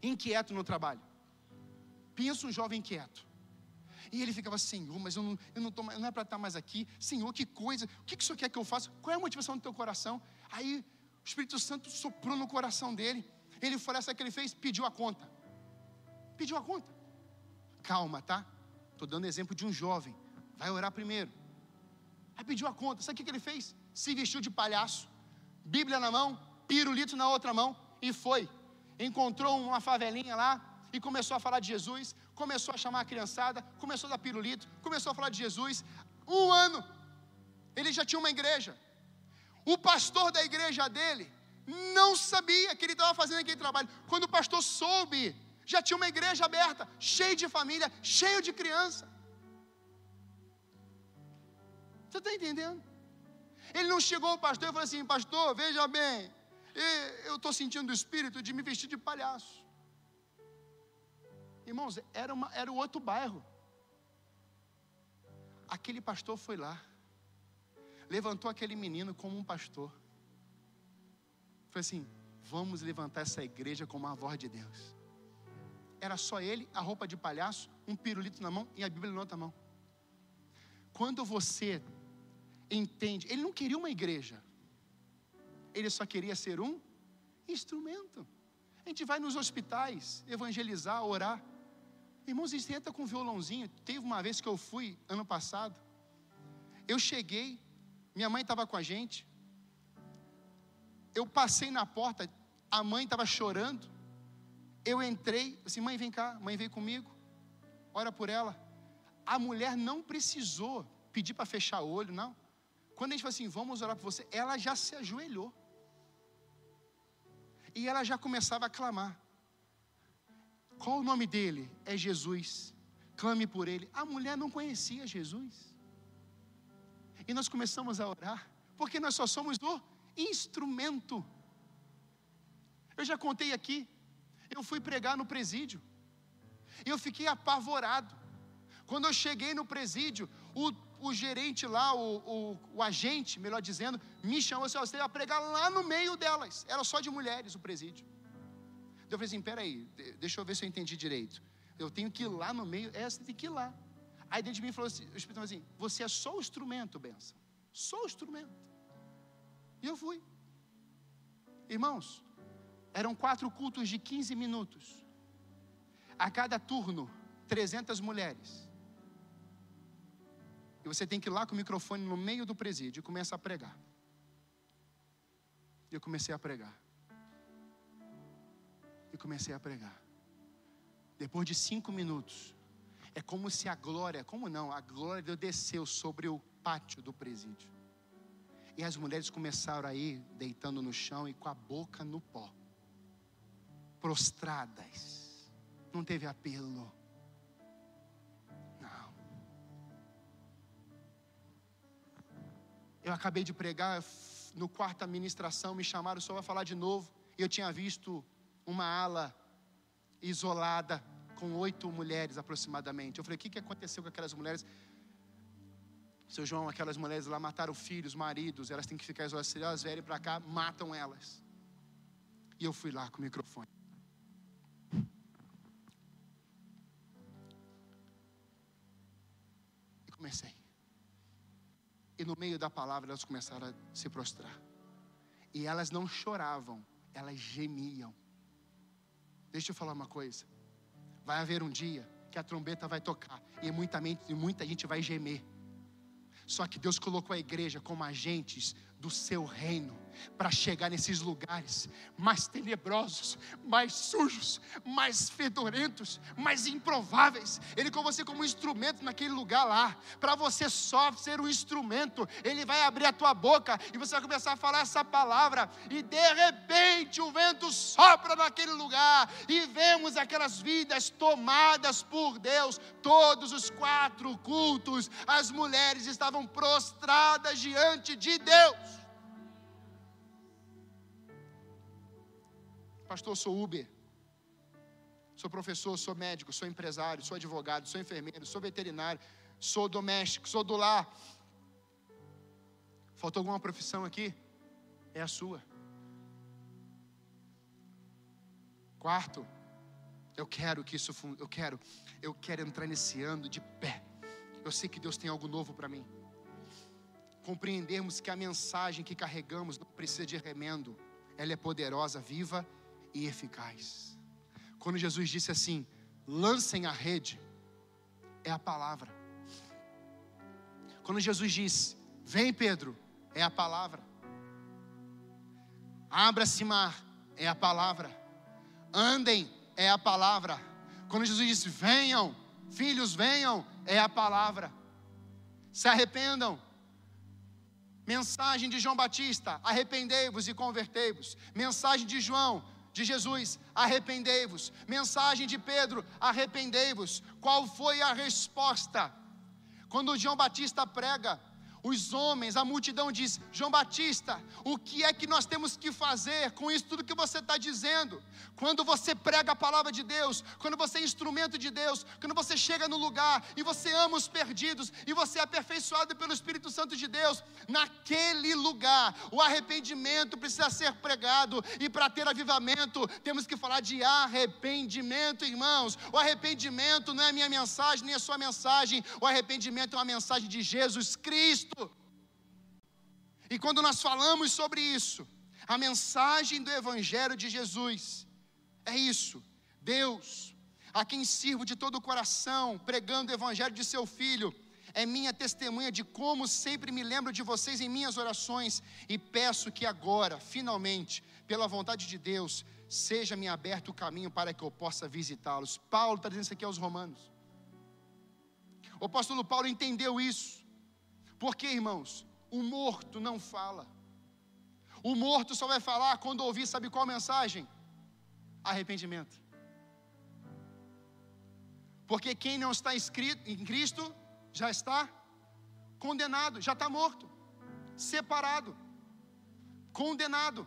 inquieto no trabalho. Pensa um jovem inquieto. E ele ficava, Senhor, mas eu não, eu não, tô, não é para estar mais aqui. Senhor, que coisa, o que, que o Senhor quer que eu faça? Qual é a motivação do teu coração? Aí o Espírito Santo soprou no coração dele. Ele foi, essa que ele fez? Pediu a conta. Pediu a conta. Calma, tá? Estou dando exemplo de um jovem. Vai orar primeiro. Aí pediu a conta. Sabe o que ele fez? Se vestiu de palhaço, Bíblia na mão, pirulito na outra mão e foi. Encontrou uma favelinha lá e começou a falar de Jesus. Começou a chamar a criançada, começou a dar pirulito, começou a falar de Jesus. Um ano, ele já tinha uma igreja. O pastor da igreja dele não sabia que ele estava fazendo aquele trabalho. Quando o pastor soube já tinha uma igreja aberta, cheio de família, cheio de criança. Você está entendendo? Ele não chegou ao pastor e falou assim: Pastor, veja bem, eu estou sentindo o espírito de me vestir de palhaço. Irmãos, era, uma, era o outro bairro. Aquele pastor foi lá, levantou aquele menino como um pastor. Foi assim: vamos levantar essa igreja como a voz de Deus era só ele, a roupa de palhaço, um pirulito na mão e a Bíblia na outra mão. Quando você entende, ele não queria uma igreja, ele só queria ser um instrumento. A gente vai nos hospitais evangelizar, orar. Irmãos, a gente entra com um violãozinho. Teve uma vez que eu fui, ano passado. Eu cheguei, minha mãe estava com a gente. Eu passei na porta, a mãe estava chorando Eu entrei, assim, mãe, vem cá, mãe veio comigo, ora por ela. A mulher não precisou pedir para fechar o olho, não. Quando a gente falou assim, vamos orar por você, ela já se ajoelhou. E ela já começava a clamar. Qual o nome dele? É Jesus. Clame por ele. A mulher não conhecia Jesus. E nós começamos a orar, porque nós só somos do instrumento. Eu já contei aqui, eu fui pregar no presídio, eu fiquei apavorado. Quando eu cheguei no presídio, o, o gerente lá, o, o, o, agente, melhor dizendo, me chamou assim: você vai pregar lá no meio delas. Era só de mulheres o presídio. Eu falei assim: peraí, deixa eu ver se eu entendi direito. Eu tenho que ir lá no meio, é, você tem que ir lá. Aí dentro de mim falou assim, o Espírito assim: você é só o instrumento, benção. Só o instrumento. E eu fui. Irmãos, eram quatro cultos de 15 minutos. A cada turno, 300 mulheres. E você tem que ir lá com o microfone no meio do presídio e começa a pregar. E eu comecei a pregar. E comecei a pregar. Depois de cinco minutos, é como se a glória, como não, a glória de Deus desceu sobre o pátio do presídio. E as mulheres começaram a ir deitando no chão e com a boca no pó, prostradas. Não teve apelo. Eu acabei de pregar no quarto administração, me chamaram, só vai falar de novo. Eu tinha visto uma ala isolada com oito mulheres aproximadamente. Eu falei: o que, que aconteceu com aquelas mulheres? Seu João, aquelas mulheres lá mataram filhos, maridos, elas têm que ficar isoladas. Se elas vierem para cá, matam elas. E eu fui lá com o microfone. Comecei. E no meio da palavra elas começaram a se prostrar. E elas não choravam, elas gemiam. Deixa eu falar uma coisa. Vai haver um dia que a trombeta vai tocar e muita, e muita gente vai gemer. Só que Deus colocou a igreja como agentes do seu reino para chegar nesses lugares mais tenebrosos, mais sujos, mais fedorentos, mais improváveis. Ele com você como instrumento naquele lugar lá, para você só ser um instrumento. Ele vai abrir a tua boca e você vai começar a falar essa palavra e de repente o vento sopra naquele lugar e vemos aquelas vidas tomadas por Deus. Todos os quatro cultos, as mulheres estavam prostradas diante de Deus. Pastor, sou Uber. Sou professor, sou médico, sou empresário, sou advogado, sou enfermeiro, sou veterinário, sou doméstico, sou do lar. Faltou alguma profissão aqui? É a sua. Quarto, eu quero que isso, eu quero, eu quero entrar nesse ano de pé. Eu sei que Deus tem algo novo para mim. Compreendermos que a mensagem que carregamos não precisa de remendo, ela é poderosa, viva e eficaz. Quando Jesus disse assim: lancem a rede, é a palavra. Quando Jesus disse: vem Pedro, é a palavra. Abra-se mar, é a palavra. Andem, é a palavra. Quando Jesus disse: venham, filhos, venham, é a palavra. Se arrependam. Mensagem de João Batista: arrependei-vos e convertei-vos. Mensagem de João: de Jesus, arrependei-vos. Mensagem de Pedro, arrependei-vos. Qual foi a resposta? Quando João Batista prega, os homens, a multidão diz: João Batista, o que é que nós temos que fazer com isso tudo que você está dizendo? Quando você prega a palavra de Deus, quando você é instrumento de Deus, quando você chega no lugar e você ama os perdidos e você é aperfeiçoado pelo Espírito Santo de Deus, naquele lugar o arrependimento precisa ser pregado e para ter avivamento temos que falar de arrependimento, irmãos. O arrependimento não é a minha mensagem nem a sua mensagem, o arrependimento é uma mensagem de Jesus Cristo. E quando nós falamos sobre isso, a mensagem do Evangelho de Jesus é isso: Deus, a quem sirvo de todo o coração, pregando o Evangelho de seu Filho, é minha testemunha de como sempre me lembro de vocês em minhas orações e peço que agora, finalmente, pela vontade de Deus, seja-me aberto o caminho para que eu possa visitá-los. Paulo está dizendo isso aqui aos romanos. O apóstolo Paulo entendeu isso. Porque, irmãos, o morto não fala. O morto só vai falar quando ouvir, sabe qual mensagem? Arrependimento. Porque quem não está inscrito em Cristo já está condenado, já está morto, separado, condenado.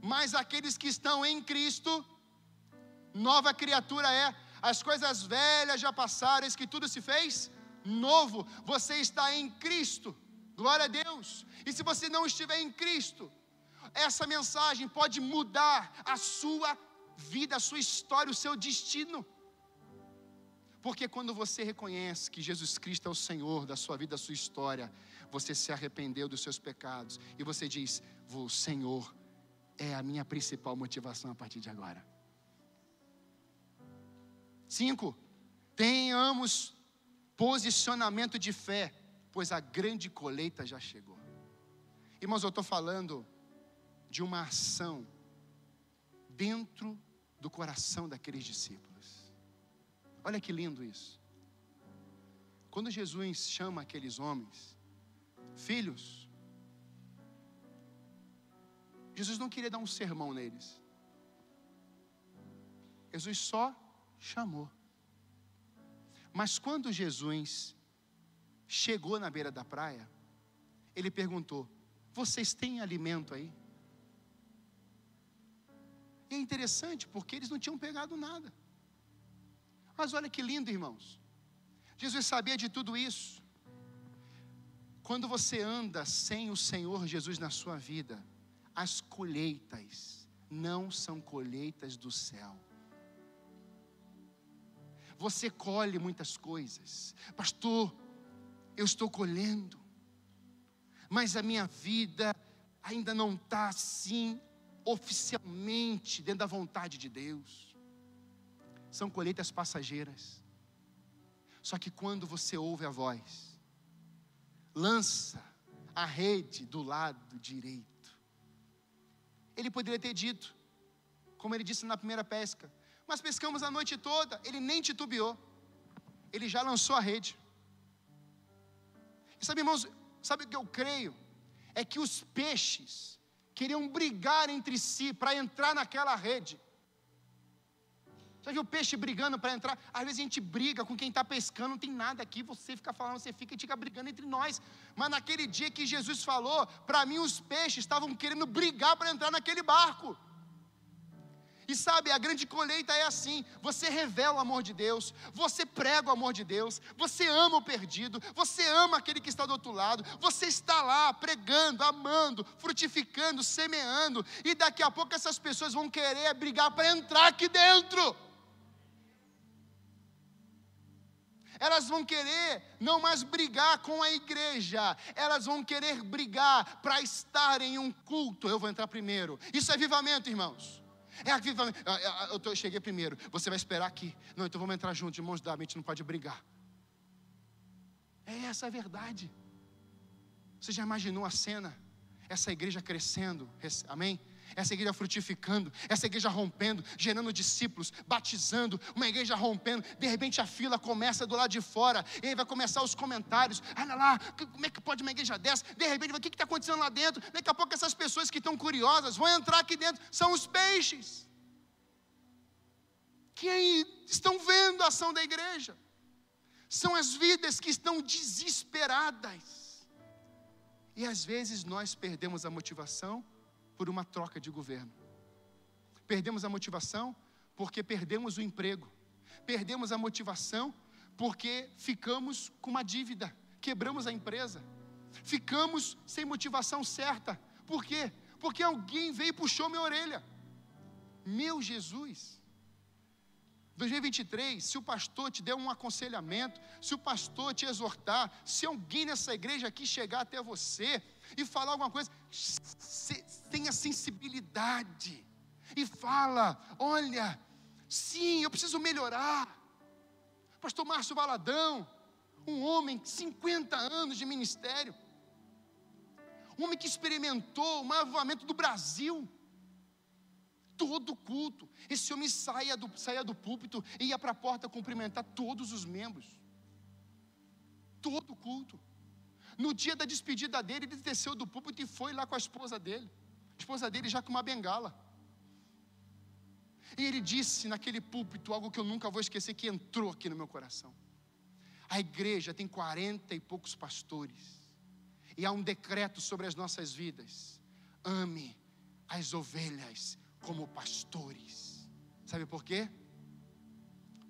Mas aqueles que estão em Cristo, nova criatura é. As coisas velhas já passaram, eis que tudo se fez novo. Você está em Cristo. Glória a Deus. E se você não estiver em Cristo, essa mensagem pode mudar a sua vida, a sua história, o seu destino. Porque quando você reconhece que Jesus Cristo é o Senhor da sua vida, da sua história, você se arrependeu dos seus pecados e você diz: O Senhor é a minha principal motivação a partir de agora. Cinco, tenhamos posicionamento de fé, pois a grande colheita já chegou. Irmãos, eu estou falando de uma ação dentro do coração daqueles discípulos. Olha que lindo isso. Quando Jesus chama aqueles homens, filhos, Jesus não queria dar um sermão neles. Jesus só chamou. Mas quando Jesus chegou na beira da praia, ele perguntou: Vocês têm alimento aí? E é interessante porque eles não tinham pegado nada. Mas olha que lindo, irmãos. Jesus sabia de tudo isso. Quando você anda sem o Senhor Jesus na sua vida, as colheitas não são colheitas do céu. Você colhe muitas coisas, pastor. Eu estou colhendo, mas a minha vida ainda não está assim oficialmente dentro da vontade de Deus. São colheitas passageiras. Só que quando você ouve a voz, lança a rede do lado direito. Ele poderia ter dito, como ele disse na primeira pesca, mas pescamos a noite toda, ele nem titubeou, ele já lançou a rede. E sabe, irmãos, sabe o que eu creio? É que os peixes, queriam brigar entre si para entrar naquela rede. Já viu o peixe brigando para entrar? Às vezes a gente briga com quem está pescando, não tem nada aqui, você fica falando, você fica e fica brigando entre nós. Mas naquele dia que Jesus falou, para mim os peixes estavam querendo brigar para entrar naquele barco. E sabe, a grande colheita é assim: você revela o amor de Deus, você prega o amor de Deus, você ama o perdido, você ama aquele que está do outro lado, você está lá pregando, amando, frutificando, semeando, e daqui a pouco essas pessoas vão querer brigar para entrar aqui dentro. elas vão querer não mais brigar com a igreja, elas vão querer brigar para estar em um culto. Eu vou entrar primeiro. Isso é avivamento, irmãos. É avivamento. Ah, ah, ah, eu, eu cheguei primeiro. Você vai esperar aqui. Não, então vamos entrar juntos, irmãos da a gente não pode brigar. É essa a verdade. Você já imaginou a cena? Essa igreja crescendo, amém? Essa igreja frutificando, essa igreja rompendo, gerando discípulos, batizando, uma igreja rompendo. De repente a fila começa do lado de fora, e aí vai começar os comentários. Olha lá, como é que pode uma igreja dessa? De repente, o que está acontecendo lá dentro? Daqui a pouco essas pessoas que estão curiosas vão entrar aqui dentro, são os peixes. Que estão vendo a ação da igreja. São as vidas que estão desesperadas. E às vezes nós perdemos a motivação por uma troca de governo. Perdemos a motivação porque perdemos o emprego. Perdemos a motivação porque ficamos com uma dívida, quebramos a empresa. Ficamos sem motivação certa. Por quê? Porque alguém veio e puxou minha orelha. Meu Jesus. 2023, se o pastor te der um aconselhamento, se o pastor te exortar, se alguém nessa igreja aqui chegar até você e falar alguma coisa, tenha sensibilidade e fala: olha, sim, eu preciso melhorar. Pastor Márcio Valadão, um homem, 50 anos de ministério, um homem que experimentou o maior avivamento do Brasil. todo culto. Esse homem saía do, saía do púlpito e ia para a porta cumprimentar todos os membros. Todo culto. No dia da despedida dele, ele desceu do púlpito e foi lá com a esposa dele. Esposa dele já com uma bengala. E ele disse naquele púlpito algo que eu nunca vou esquecer, que entrou aqui no meu coração. A igreja tem quarenta e poucos pastores. E há um decreto sobre as nossas vidas. Ame as ovelhas como pastores. Sabe por quê?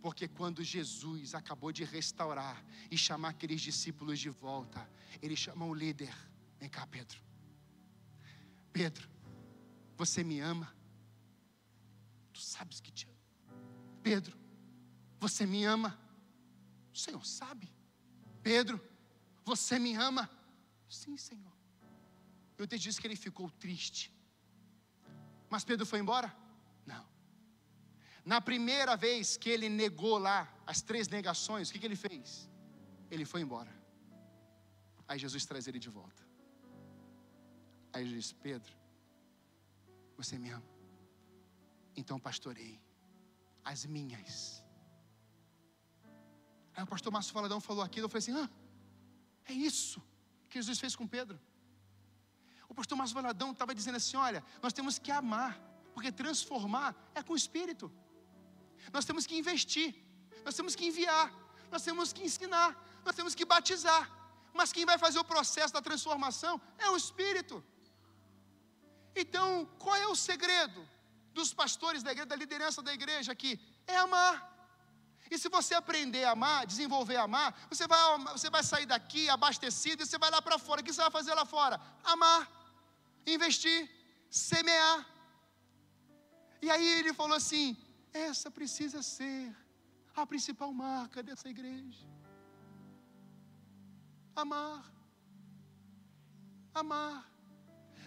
Porque quando Jesus acabou de restaurar e chamar aqueles discípulos de volta, ele chamou o líder. Vem cá, Pedro. Pedro, você me ama? Tu sabes que te amo. Pedro, você me ama? O Senhor sabe. Pedro, você me ama? Sim, Senhor. Eu te disse que ele ficou triste. Mas Pedro foi embora? Não. Na primeira vez que ele negou lá as três negações, o que, que ele fez? Ele foi embora. Aí Jesus traz ele de volta. Aí Jesus diz: Pedro, você me ama? Então pastorei as minhas. Aí o pastor Márcio Faladão falou aquilo, eu falei assim: ah, é isso que Jesus fez com Pedro. O pastor Márcio Valadão estava dizendo assim: olha, nós temos que amar, porque transformar é com o Espírito. Nós temos que investir, nós temos que enviar, nós temos que ensinar, nós temos que batizar. Mas quem vai fazer o processo da transformação é o Espírito. Então, qual é o segredo dos pastores da igreja, da liderança da igreja aqui? É amar. E se você aprender a amar, desenvolver a amar, você vai, você vai sair daqui abastecido e você vai lá para fora. O que você vai fazer lá fora? Amar investir, semear. E aí ele falou assim: essa precisa ser a principal marca dessa igreja. Amar. Amar.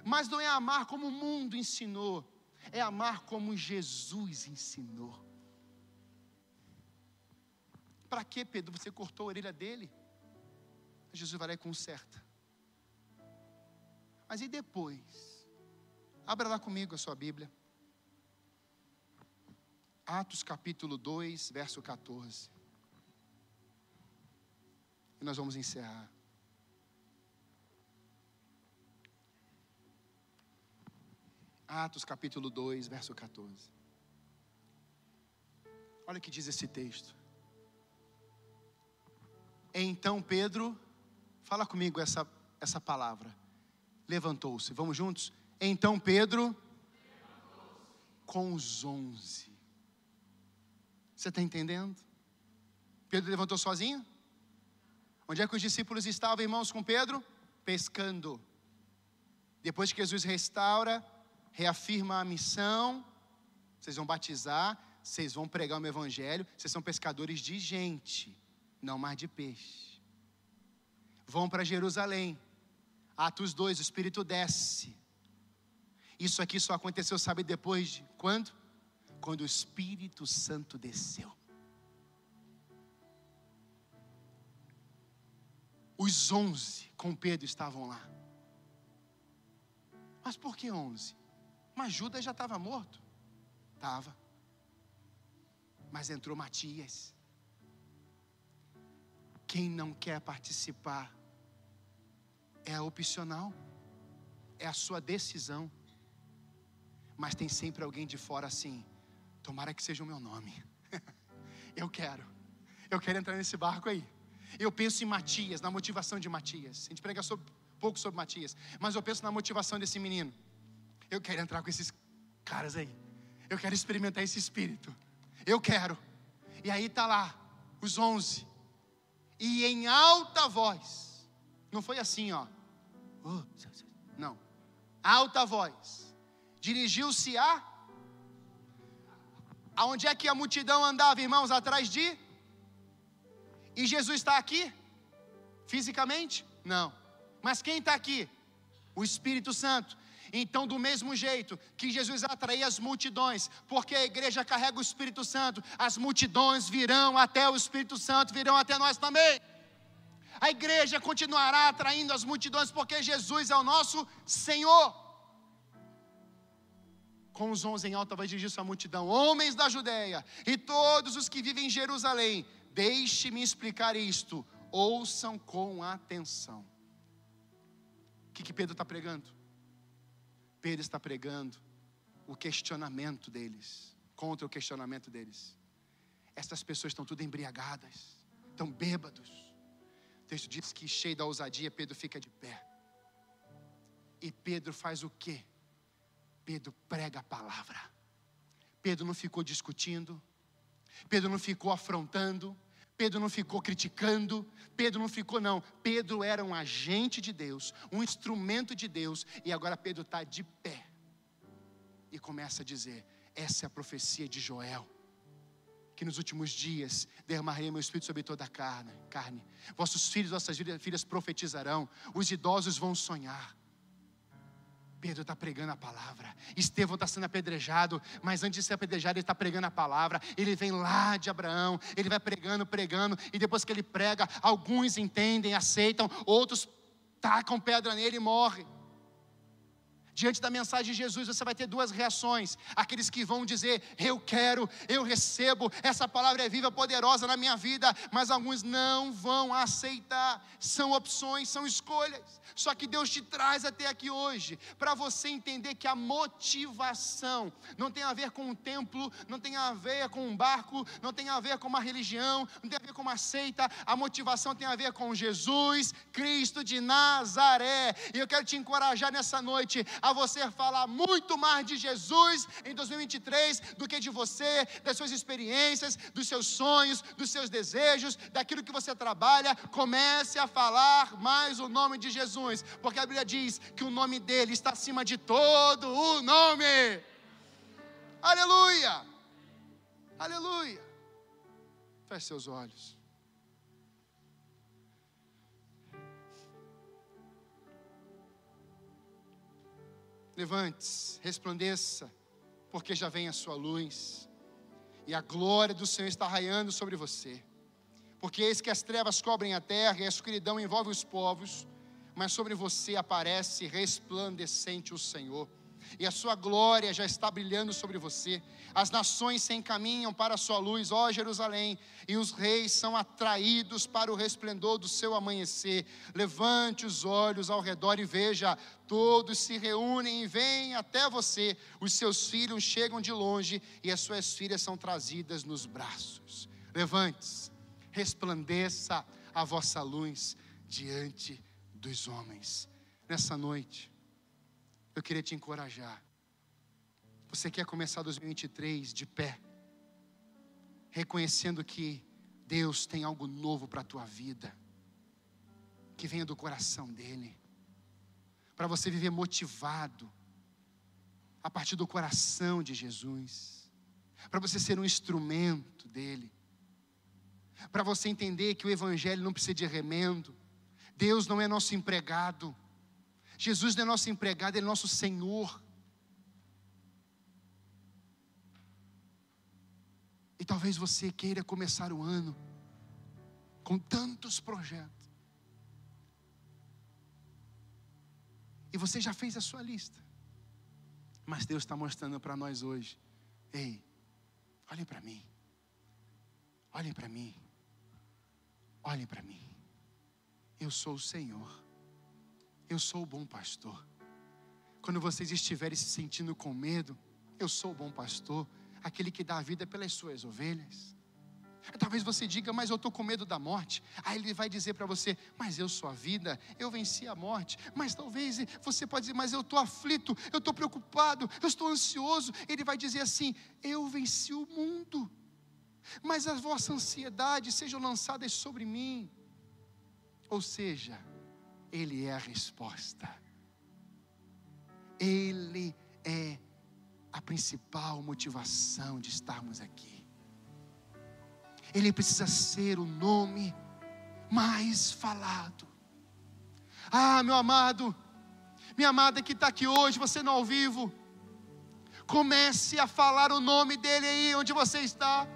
Mas não é amar como o mundo ensinou, é amar como Jesus ensinou. Para que, Pedro, você cortou a orelha dele? Jesus vai lá e conserta. Mas e depois? Abra lá comigo a sua Bíblia. Atos capítulo 2, verso 14. E nós vamos encerrar. Atos capítulo 2, verso 14. Olha o que diz esse texto. Então Pedro, fala comigo essa, essa palavra levantou-se. Vamos juntos? Então Pedro, com os onze. Você está entendendo? Pedro levantou sozinho? Onde é que os discípulos estavam, irmãos, com Pedro? Pescando. Depois que Jesus restaura, reafirma a missão, vocês vão batizar, vocês vão pregar o evangelho, vocês são pescadores de gente, não mais de peixe. Vão para Jerusalém. Atos 2, o Espírito desce. Isso aqui só aconteceu, sabe depois de quando? Quando o Espírito Santo desceu. Os onze com Pedro estavam lá. Mas por que onze? Mas Judas já estava morto. Estava. Mas entrou Matias. Quem não quer participar é opcional, é a sua decisão. Mas tem sempre alguém de fora assim. Tomara que seja o meu nome. eu quero. Eu quero entrar nesse barco aí. Eu penso em Matias, na motivação de Matias. A gente prega sobre, pouco sobre Matias, mas eu penso na motivação desse menino. Eu quero entrar com esses caras aí. Eu quero experimentar esse espírito. Eu quero. E aí tá lá os onze. E em alta voz não foi assim, ó. Uh, não. Alta voz. Dirigiu-se a. Aonde é que a multidão andava, irmãos? Atrás de. E Jesus está aqui? Fisicamente? Não. Mas quem está aqui? O Espírito Santo. Então, do mesmo jeito que Jesus atraía as multidões, porque a igreja carrega o Espírito Santo, as multidões virão até o Espírito Santo, virão até nós também a igreja continuará atraindo as multidões, porque Jesus é o nosso Senhor. com os onze em alta voz dirigiu sua multidão: Homens da Judéia e todos os que vivem em Jerusalém, deixe-me explicar isto, ouçam com atenção. O que, que Pedro está pregando? Pedro está pregando o questionamento deles, contra o questionamento deles. Essas pessoas estão tudo embriagadas, estão bêbados. O texto diz que, cheio da ousadia, Pedro fica de pé. E Pedro faz o quê? Pedro prega a palavra. Pedro não ficou discutindo, Pedro não ficou afrontando, Pedro não ficou criticando, Pedro não ficou, não. Pedro era um agente de Deus, um instrumento de Deus, e agora Pedro está de pé e começa a dizer: essa é a profecia de Joel que nos últimos dias derramarei meu espírito sobre toda a carne, carne. Vossos filhos, vossas filhas profetizarão, os idosos vão sonhar. Pedro está pregando a palavra. Estevão está sendo apedrejado, mas antes de ser apedrejado, ele está pregando a palavra. Ele vem lá de Abraão, ele vai pregando, pregando, e depois que ele prega, alguns entendem, aceitam, outros tacam pedra nele e morrem. Diante da mensagem de Jesus, você vai ter duas reações: aqueles que vão dizer, Eu quero, eu recebo, essa palavra é viva, poderosa na minha vida, mas alguns não vão aceitar. São opções, são escolhas. Só que Deus te traz até aqui hoje, para você entender que a motivação não tem a ver com um templo, não tem a ver com um barco, não tem a ver com uma religião, não tem a ver com uma seita, a motivação tem a ver com Jesus Cristo de Nazaré. E eu quero te encorajar nessa noite a você falar muito mais de Jesus em 2023 do que de você, das suas experiências, dos seus sonhos, dos seus desejos, daquilo que você trabalha. Comece a falar mais o nome de Jesus, porque a Bíblia diz que o nome dele está acima de todo o nome. Aleluia! Aleluia! Feche seus olhos. Levante-se, resplandeça, porque já vem a sua luz, e a glória do Senhor está raiando sobre você. Porque eis que as trevas cobrem a terra e a escuridão envolve os povos, mas sobre você aparece resplandecente o Senhor e a sua glória já está brilhando sobre você. As nações se encaminham para a sua luz, ó Jerusalém, e os reis são atraídos para o resplendor do seu amanhecer. Levante os olhos ao redor e veja, todos se reúnem e vêm até você. Os seus filhos chegam de longe e as suas filhas são trazidas nos braços. Levante-se, resplandeça a vossa luz diante dos homens. Nessa noite, eu queria te encorajar. Você quer começar 2023 de pé, reconhecendo que Deus tem algo novo para a tua vida, que venha do coração dEle, para você viver motivado, a partir do coração de Jesus, para você ser um instrumento dEle, para você entender que o Evangelho não precisa de remendo, Deus não é nosso empregado, Jesus não é nosso empregado, Ele é nosso Senhor. E talvez você queira começar o ano com tantos projetos. E você já fez a sua lista. Mas Deus está mostrando para nós hoje: ei, olhem para mim. Olhem para mim. Olhem para mim. Eu sou o Senhor. Eu sou o bom pastor. Quando vocês estiverem se sentindo com medo, eu sou o bom pastor, aquele que dá a vida pelas suas ovelhas. Talvez você diga, mas eu estou com medo da morte. Aí ele vai dizer para você, mas eu sou a vida, eu venci a morte. Mas talvez você pode dizer, mas eu estou aflito, eu estou preocupado, eu estou ansioso. Ele vai dizer assim: eu venci o mundo, mas as vossas ansiedades sejam lançadas sobre mim. Ou seja, ele é a resposta. Ele é a principal motivação de estarmos aqui. Ele precisa ser o nome mais falado. Ah, meu amado, minha amada que está aqui hoje, você não ao vivo, comece a falar o nome dele aí onde você está.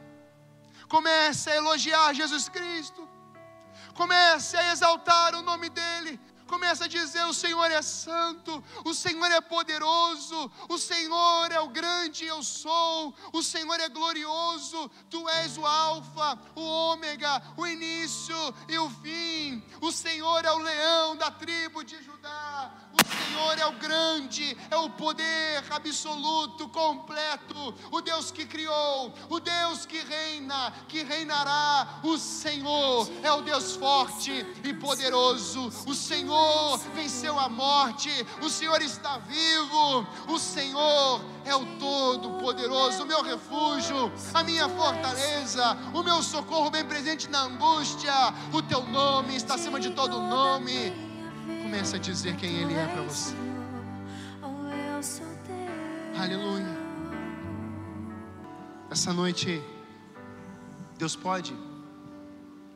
Comece a elogiar Jesus Cristo. Comece a exaltar o nome dEle. Começa a dizer: o Senhor é santo, o Senhor é poderoso, o Senhor é o grande eu sou, o Senhor é glorioso, tu és o Alfa, o Ômega, o início e o fim. O Senhor é o leão da tribo de Judá, o Senhor é o grande, é o poder absoluto, completo, o Deus que criou, o Deus que reina, que reinará. O Senhor é o Deus forte e poderoso, o Senhor venceu a morte, o Senhor está vivo, o Senhor é o Todo-Poderoso, o meu refúgio, a minha fortaleza, o meu socorro bem presente na angústia. O teu nome está acima de todo nome. Comece a dizer quem Ele é para você. Aleluia. Essa noite, Deus pode,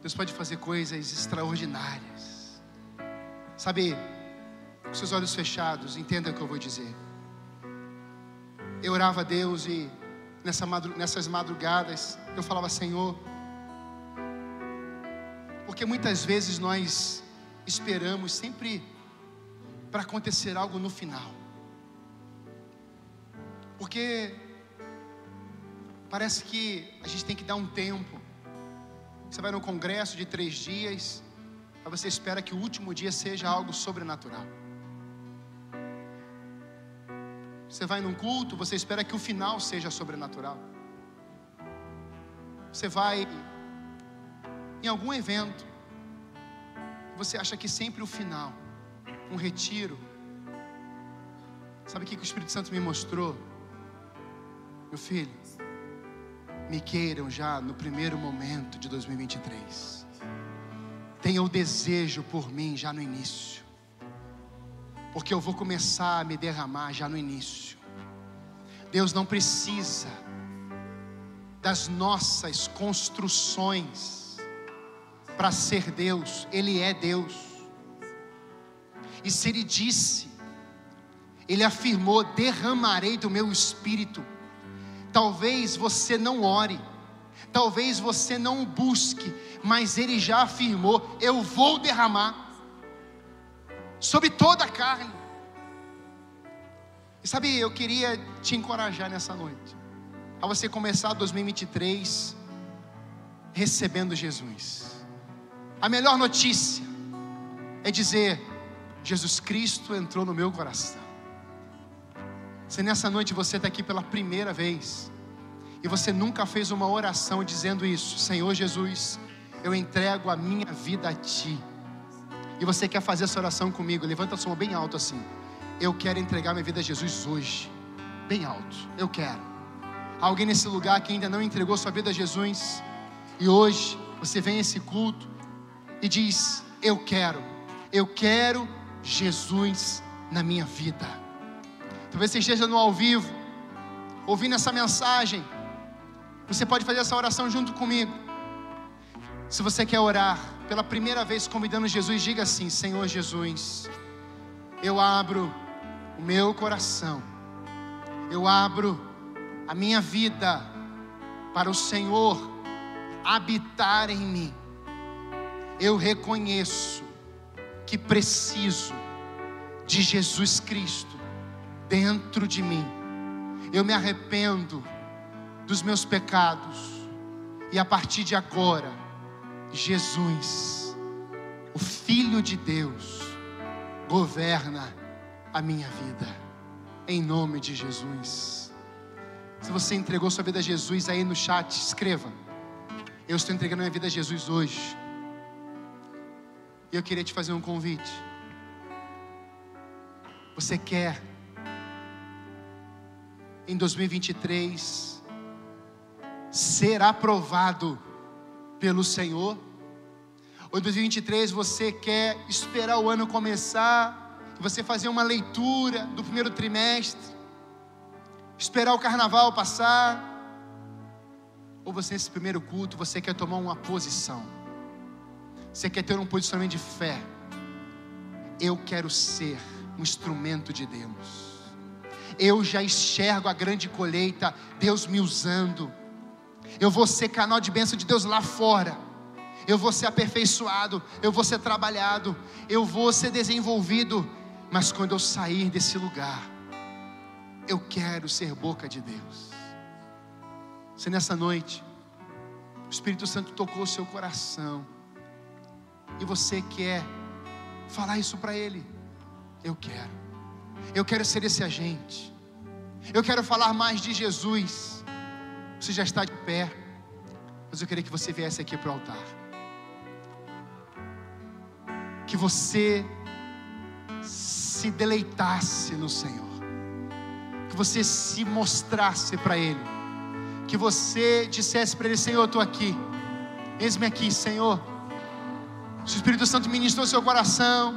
Deus pode fazer coisas extraordinárias. Sabe, com seus olhos fechados, entenda o que eu vou dizer. Eu orava a Deus e nessa madru nessas madrugadas eu falava, Senhor, porque muitas vezes nós esperamos sempre para acontecer algo no final. Porque parece que a gente tem que dar um tempo. Você vai no congresso de três dias, Aí você espera que o último dia seja algo sobrenatural. Você vai num culto, você espera que o final seja sobrenatural. Você vai em algum evento, você acha que sempre o final, um retiro. Sabe o que o Espírito Santo me mostrou? Meu filho, me queiram já no primeiro momento de 2023 tenha o desejo por mim já no início, porque eu vou começar a me derramar já no início. Deus não precisa das nossas construções para ser Deus, Ele é Deus. E se Ele disse, Ele afirmou: derramarei do meu espírito. Talvez você não ore, talvez você não busque, mas ele já afirmou: Eu vou derramar sobre toda a carne. E sabe, eu queria te encorajar nessa noite, a você começar 2023 recebendo Jesus. A melhor notícia é dizer: Jesus Cristo entrou no meu coração. Se nessa noite você está aqui pela primeira vez, e você nunca fez uma oração dizendo isso, Senhor Jesus, eu entrego a minha vida a Ti. E você quer fazer essa oração comigo? Levanta a sua mão bem alto assim. Eu quero entregar minha vida a Jesus hoje. Bem alto. Eu quero. Alguém nesse lugar que ainda não entregou sua vida a Jesus e hoje você vem a esse culto e diz: Eu quero. Eu quero Jesus na minha vida. Talvez você esteja no ao vivo, ouvindo essa mensagem. Você pode fazer essa oração junto comigo. Se você quer orar pela primeira vez convidando Jesus, diga assim: Senhor Jesus, eu abro o meu coração, eu abro a minha vida para o Senhor habitar em mim. Eu reconheço que preciso de Jesus Cristo dentro de mim. Eu me arrependo dos meus pecados e a partir de agora Jesus, o Filho de Deus, governa a minha vida, em nome de Jesus. Se você entregou sua vida a Jesus, aí no chat, escreva: Eu estou entregando minha vida a Jesus hoje. E eu queria te fazer um convite. Você quer, em 2023, ser aprovado pelo Senhor. Ou em 2023 você quer esperar o ano começar, você fazer uma leitura do primeiro trimestre, esperar o carnaval passar, ou você nesse primeiro culto você quer tomar uma posição, você quer ter um posicionamento de fé. Eu quero ser um instrumento de Deus. Eu já enxergo a grande colheita, Deus me usando eu vou ser canal de bênção de Deus lá fora. eu vou ser aperfeiçoado, eu vou ser trabalhado, eu vou ser desenvolvido, mas quando eu sair desse lugar, eu quero ser boca de Deus. Se nessa noite, o Espírito Santo tocou o seu coração, e você quer falar isso para Ele, eu quero, eu quero ser esse agente, eu quero falar mais de Jesus. Você já está de pé, mas eu queria que você viesse aqui para o altar. Que você se deleitasse no Senhor, que você se mostrasse para Ele, que você dissesse para Ele: Senhor, eu estou aqui, eis-me aqui, Senhor. Se o Espírito Santo ministrou seu coração,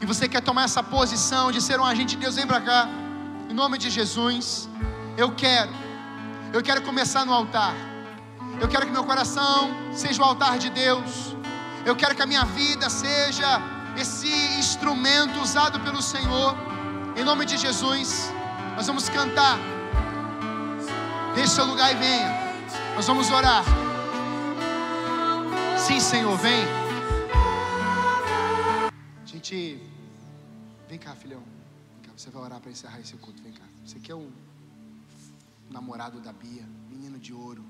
e você quer tomar essa posição de ser um agente de Deus, vem para cá, em nome de Jesus. Eu quero, eu quero começar no altar. Eu quero que meu coração seja o altar de Deus. Eu quero que a minha vida seja esse instrumento usado pelo Senhor. Em nome de Jesus, nós vamos cantar. Deixe seu lugar e venha. Nós vamos orar. Sim, Senhor, vem. Gente, vem cá, filhão. Vem cá, você vai orar para encerrar esse culto. Vem cá. Você aqui é o namorado da Bia, menino de ouro.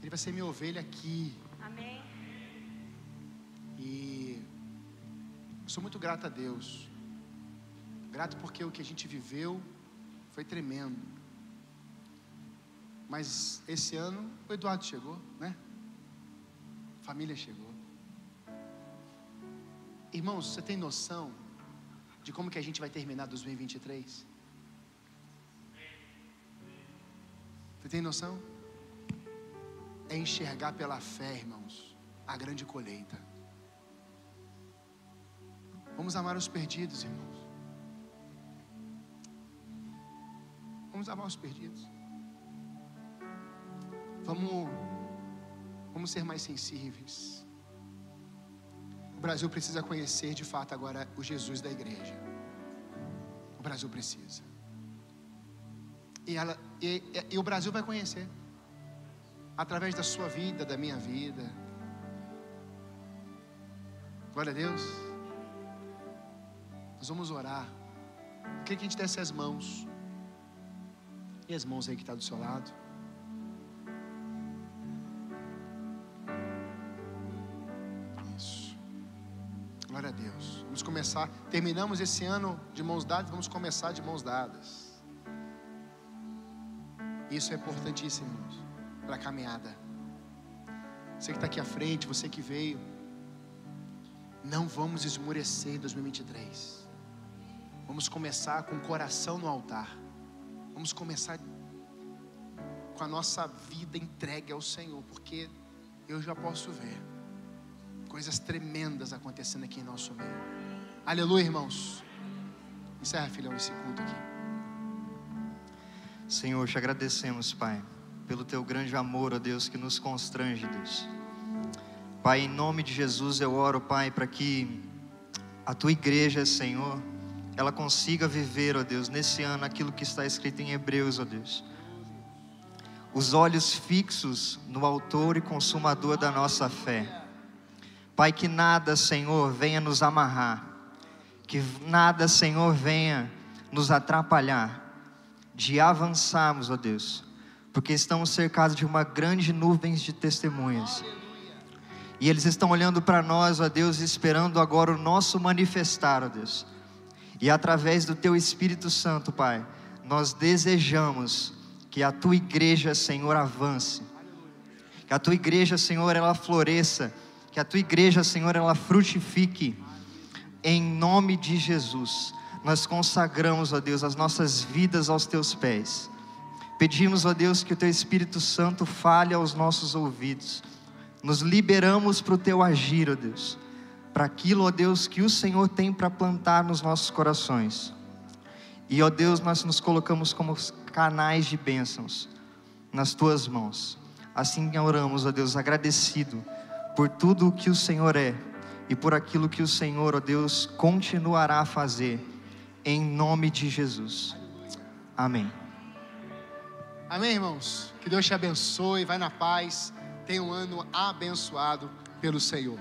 Ele vai ser minha ovelha aqui. Amém. E eu sou muito grato a Deus. Grato porque o que a gente viveu foi tremendo. Mas esse ano o Eduardo chegou, né? A família chegou. Irmãos, você tem noção de como que a gente vai terminar 2023? Você tem noção? É enxergar pela fé, irmãos, a grande colheita. Vamos amar os perdidos, irmãos. Vamos amar os perdidos. Vamos, vamos ser mais sensíveis. O Brasil precisa conhecer de fato agora o Jesus da igreja. O Brasil precisa. E, ela, e, e, o Brasil vai conhecer através da sua vida, da minha vida. Glória a Deus. Nós vamos orar. Eu queria que a gente desse as mãos. E as mãos aí que está do seu lado. Começar. Terminamos esse ano de mãos dadas, vamos começar de mãos dadas. Isso é importantíssimo, para a caminhada. Você que está aqui à frente, você que veio. Não vamos esmurecer em 2023. Vamos começar com o coração no altar. Vamos começar com a nossa vida entregue ao Senhor, porque eu já posso ver coisas tremendas acontecendo aqui em nosso meio. Aleluia, irmãos. Encerra, filhão, esse culto aqui. Senhor, te agradecemos, Pai, pelo teu grande amor, ó Deus, que nos constrange, Deus. Pai, em nome de Jesus eu oro, Pai, para que a tua igreja, Senhor, ela consiga viver, ó Deus, nesse ano aquilo que está escrito em Hebreus, ó Deus. Os olhos fixos no Autor e Consumador da nossa fé. Pai, que nada, Senhor, venha nos amarrar, que nada, Senhor, venha nos atrapalhar de avançarmos, ó Deus, porque estamos cercados de uma grande nuvem de testemunhas. E eles estão olhando para nós, ó Deus, esperando agora o nosso manifestar, ó Deus. E através do Teu Espírito Santo, Pai, nós desejamos que a Tua igreja, Senhor, avance. Que a Tua igreja, Senhor, ela floresça. Que a Tua igreja, Senhor, ela frutifique. Em nome de Jesus, nós consagramos, ó Deus, as nossas vidas aos Teus pés. Pedimos, ó Deus, que o Teu Espírito Santo fale aos nossos ouvidos nos liberamos para o teu agir, ó Deus, para aquilo, ó Deus, que o Senhor tem para plantar nos nossos corações. E, ó Deus, nós nos colocamos como canais de bênçãos nas tuas mãos. Assim oramos, ó Deus, agradecido por tudo o que o Senhor é e por aquilo que o Senhor, ó Deus, continuará a fazer, em nome de Jesus. Amém. Amém, irmãos? Que Deus te abençoe, vai na paz. Tenha um ano abençoado pelo Senhor.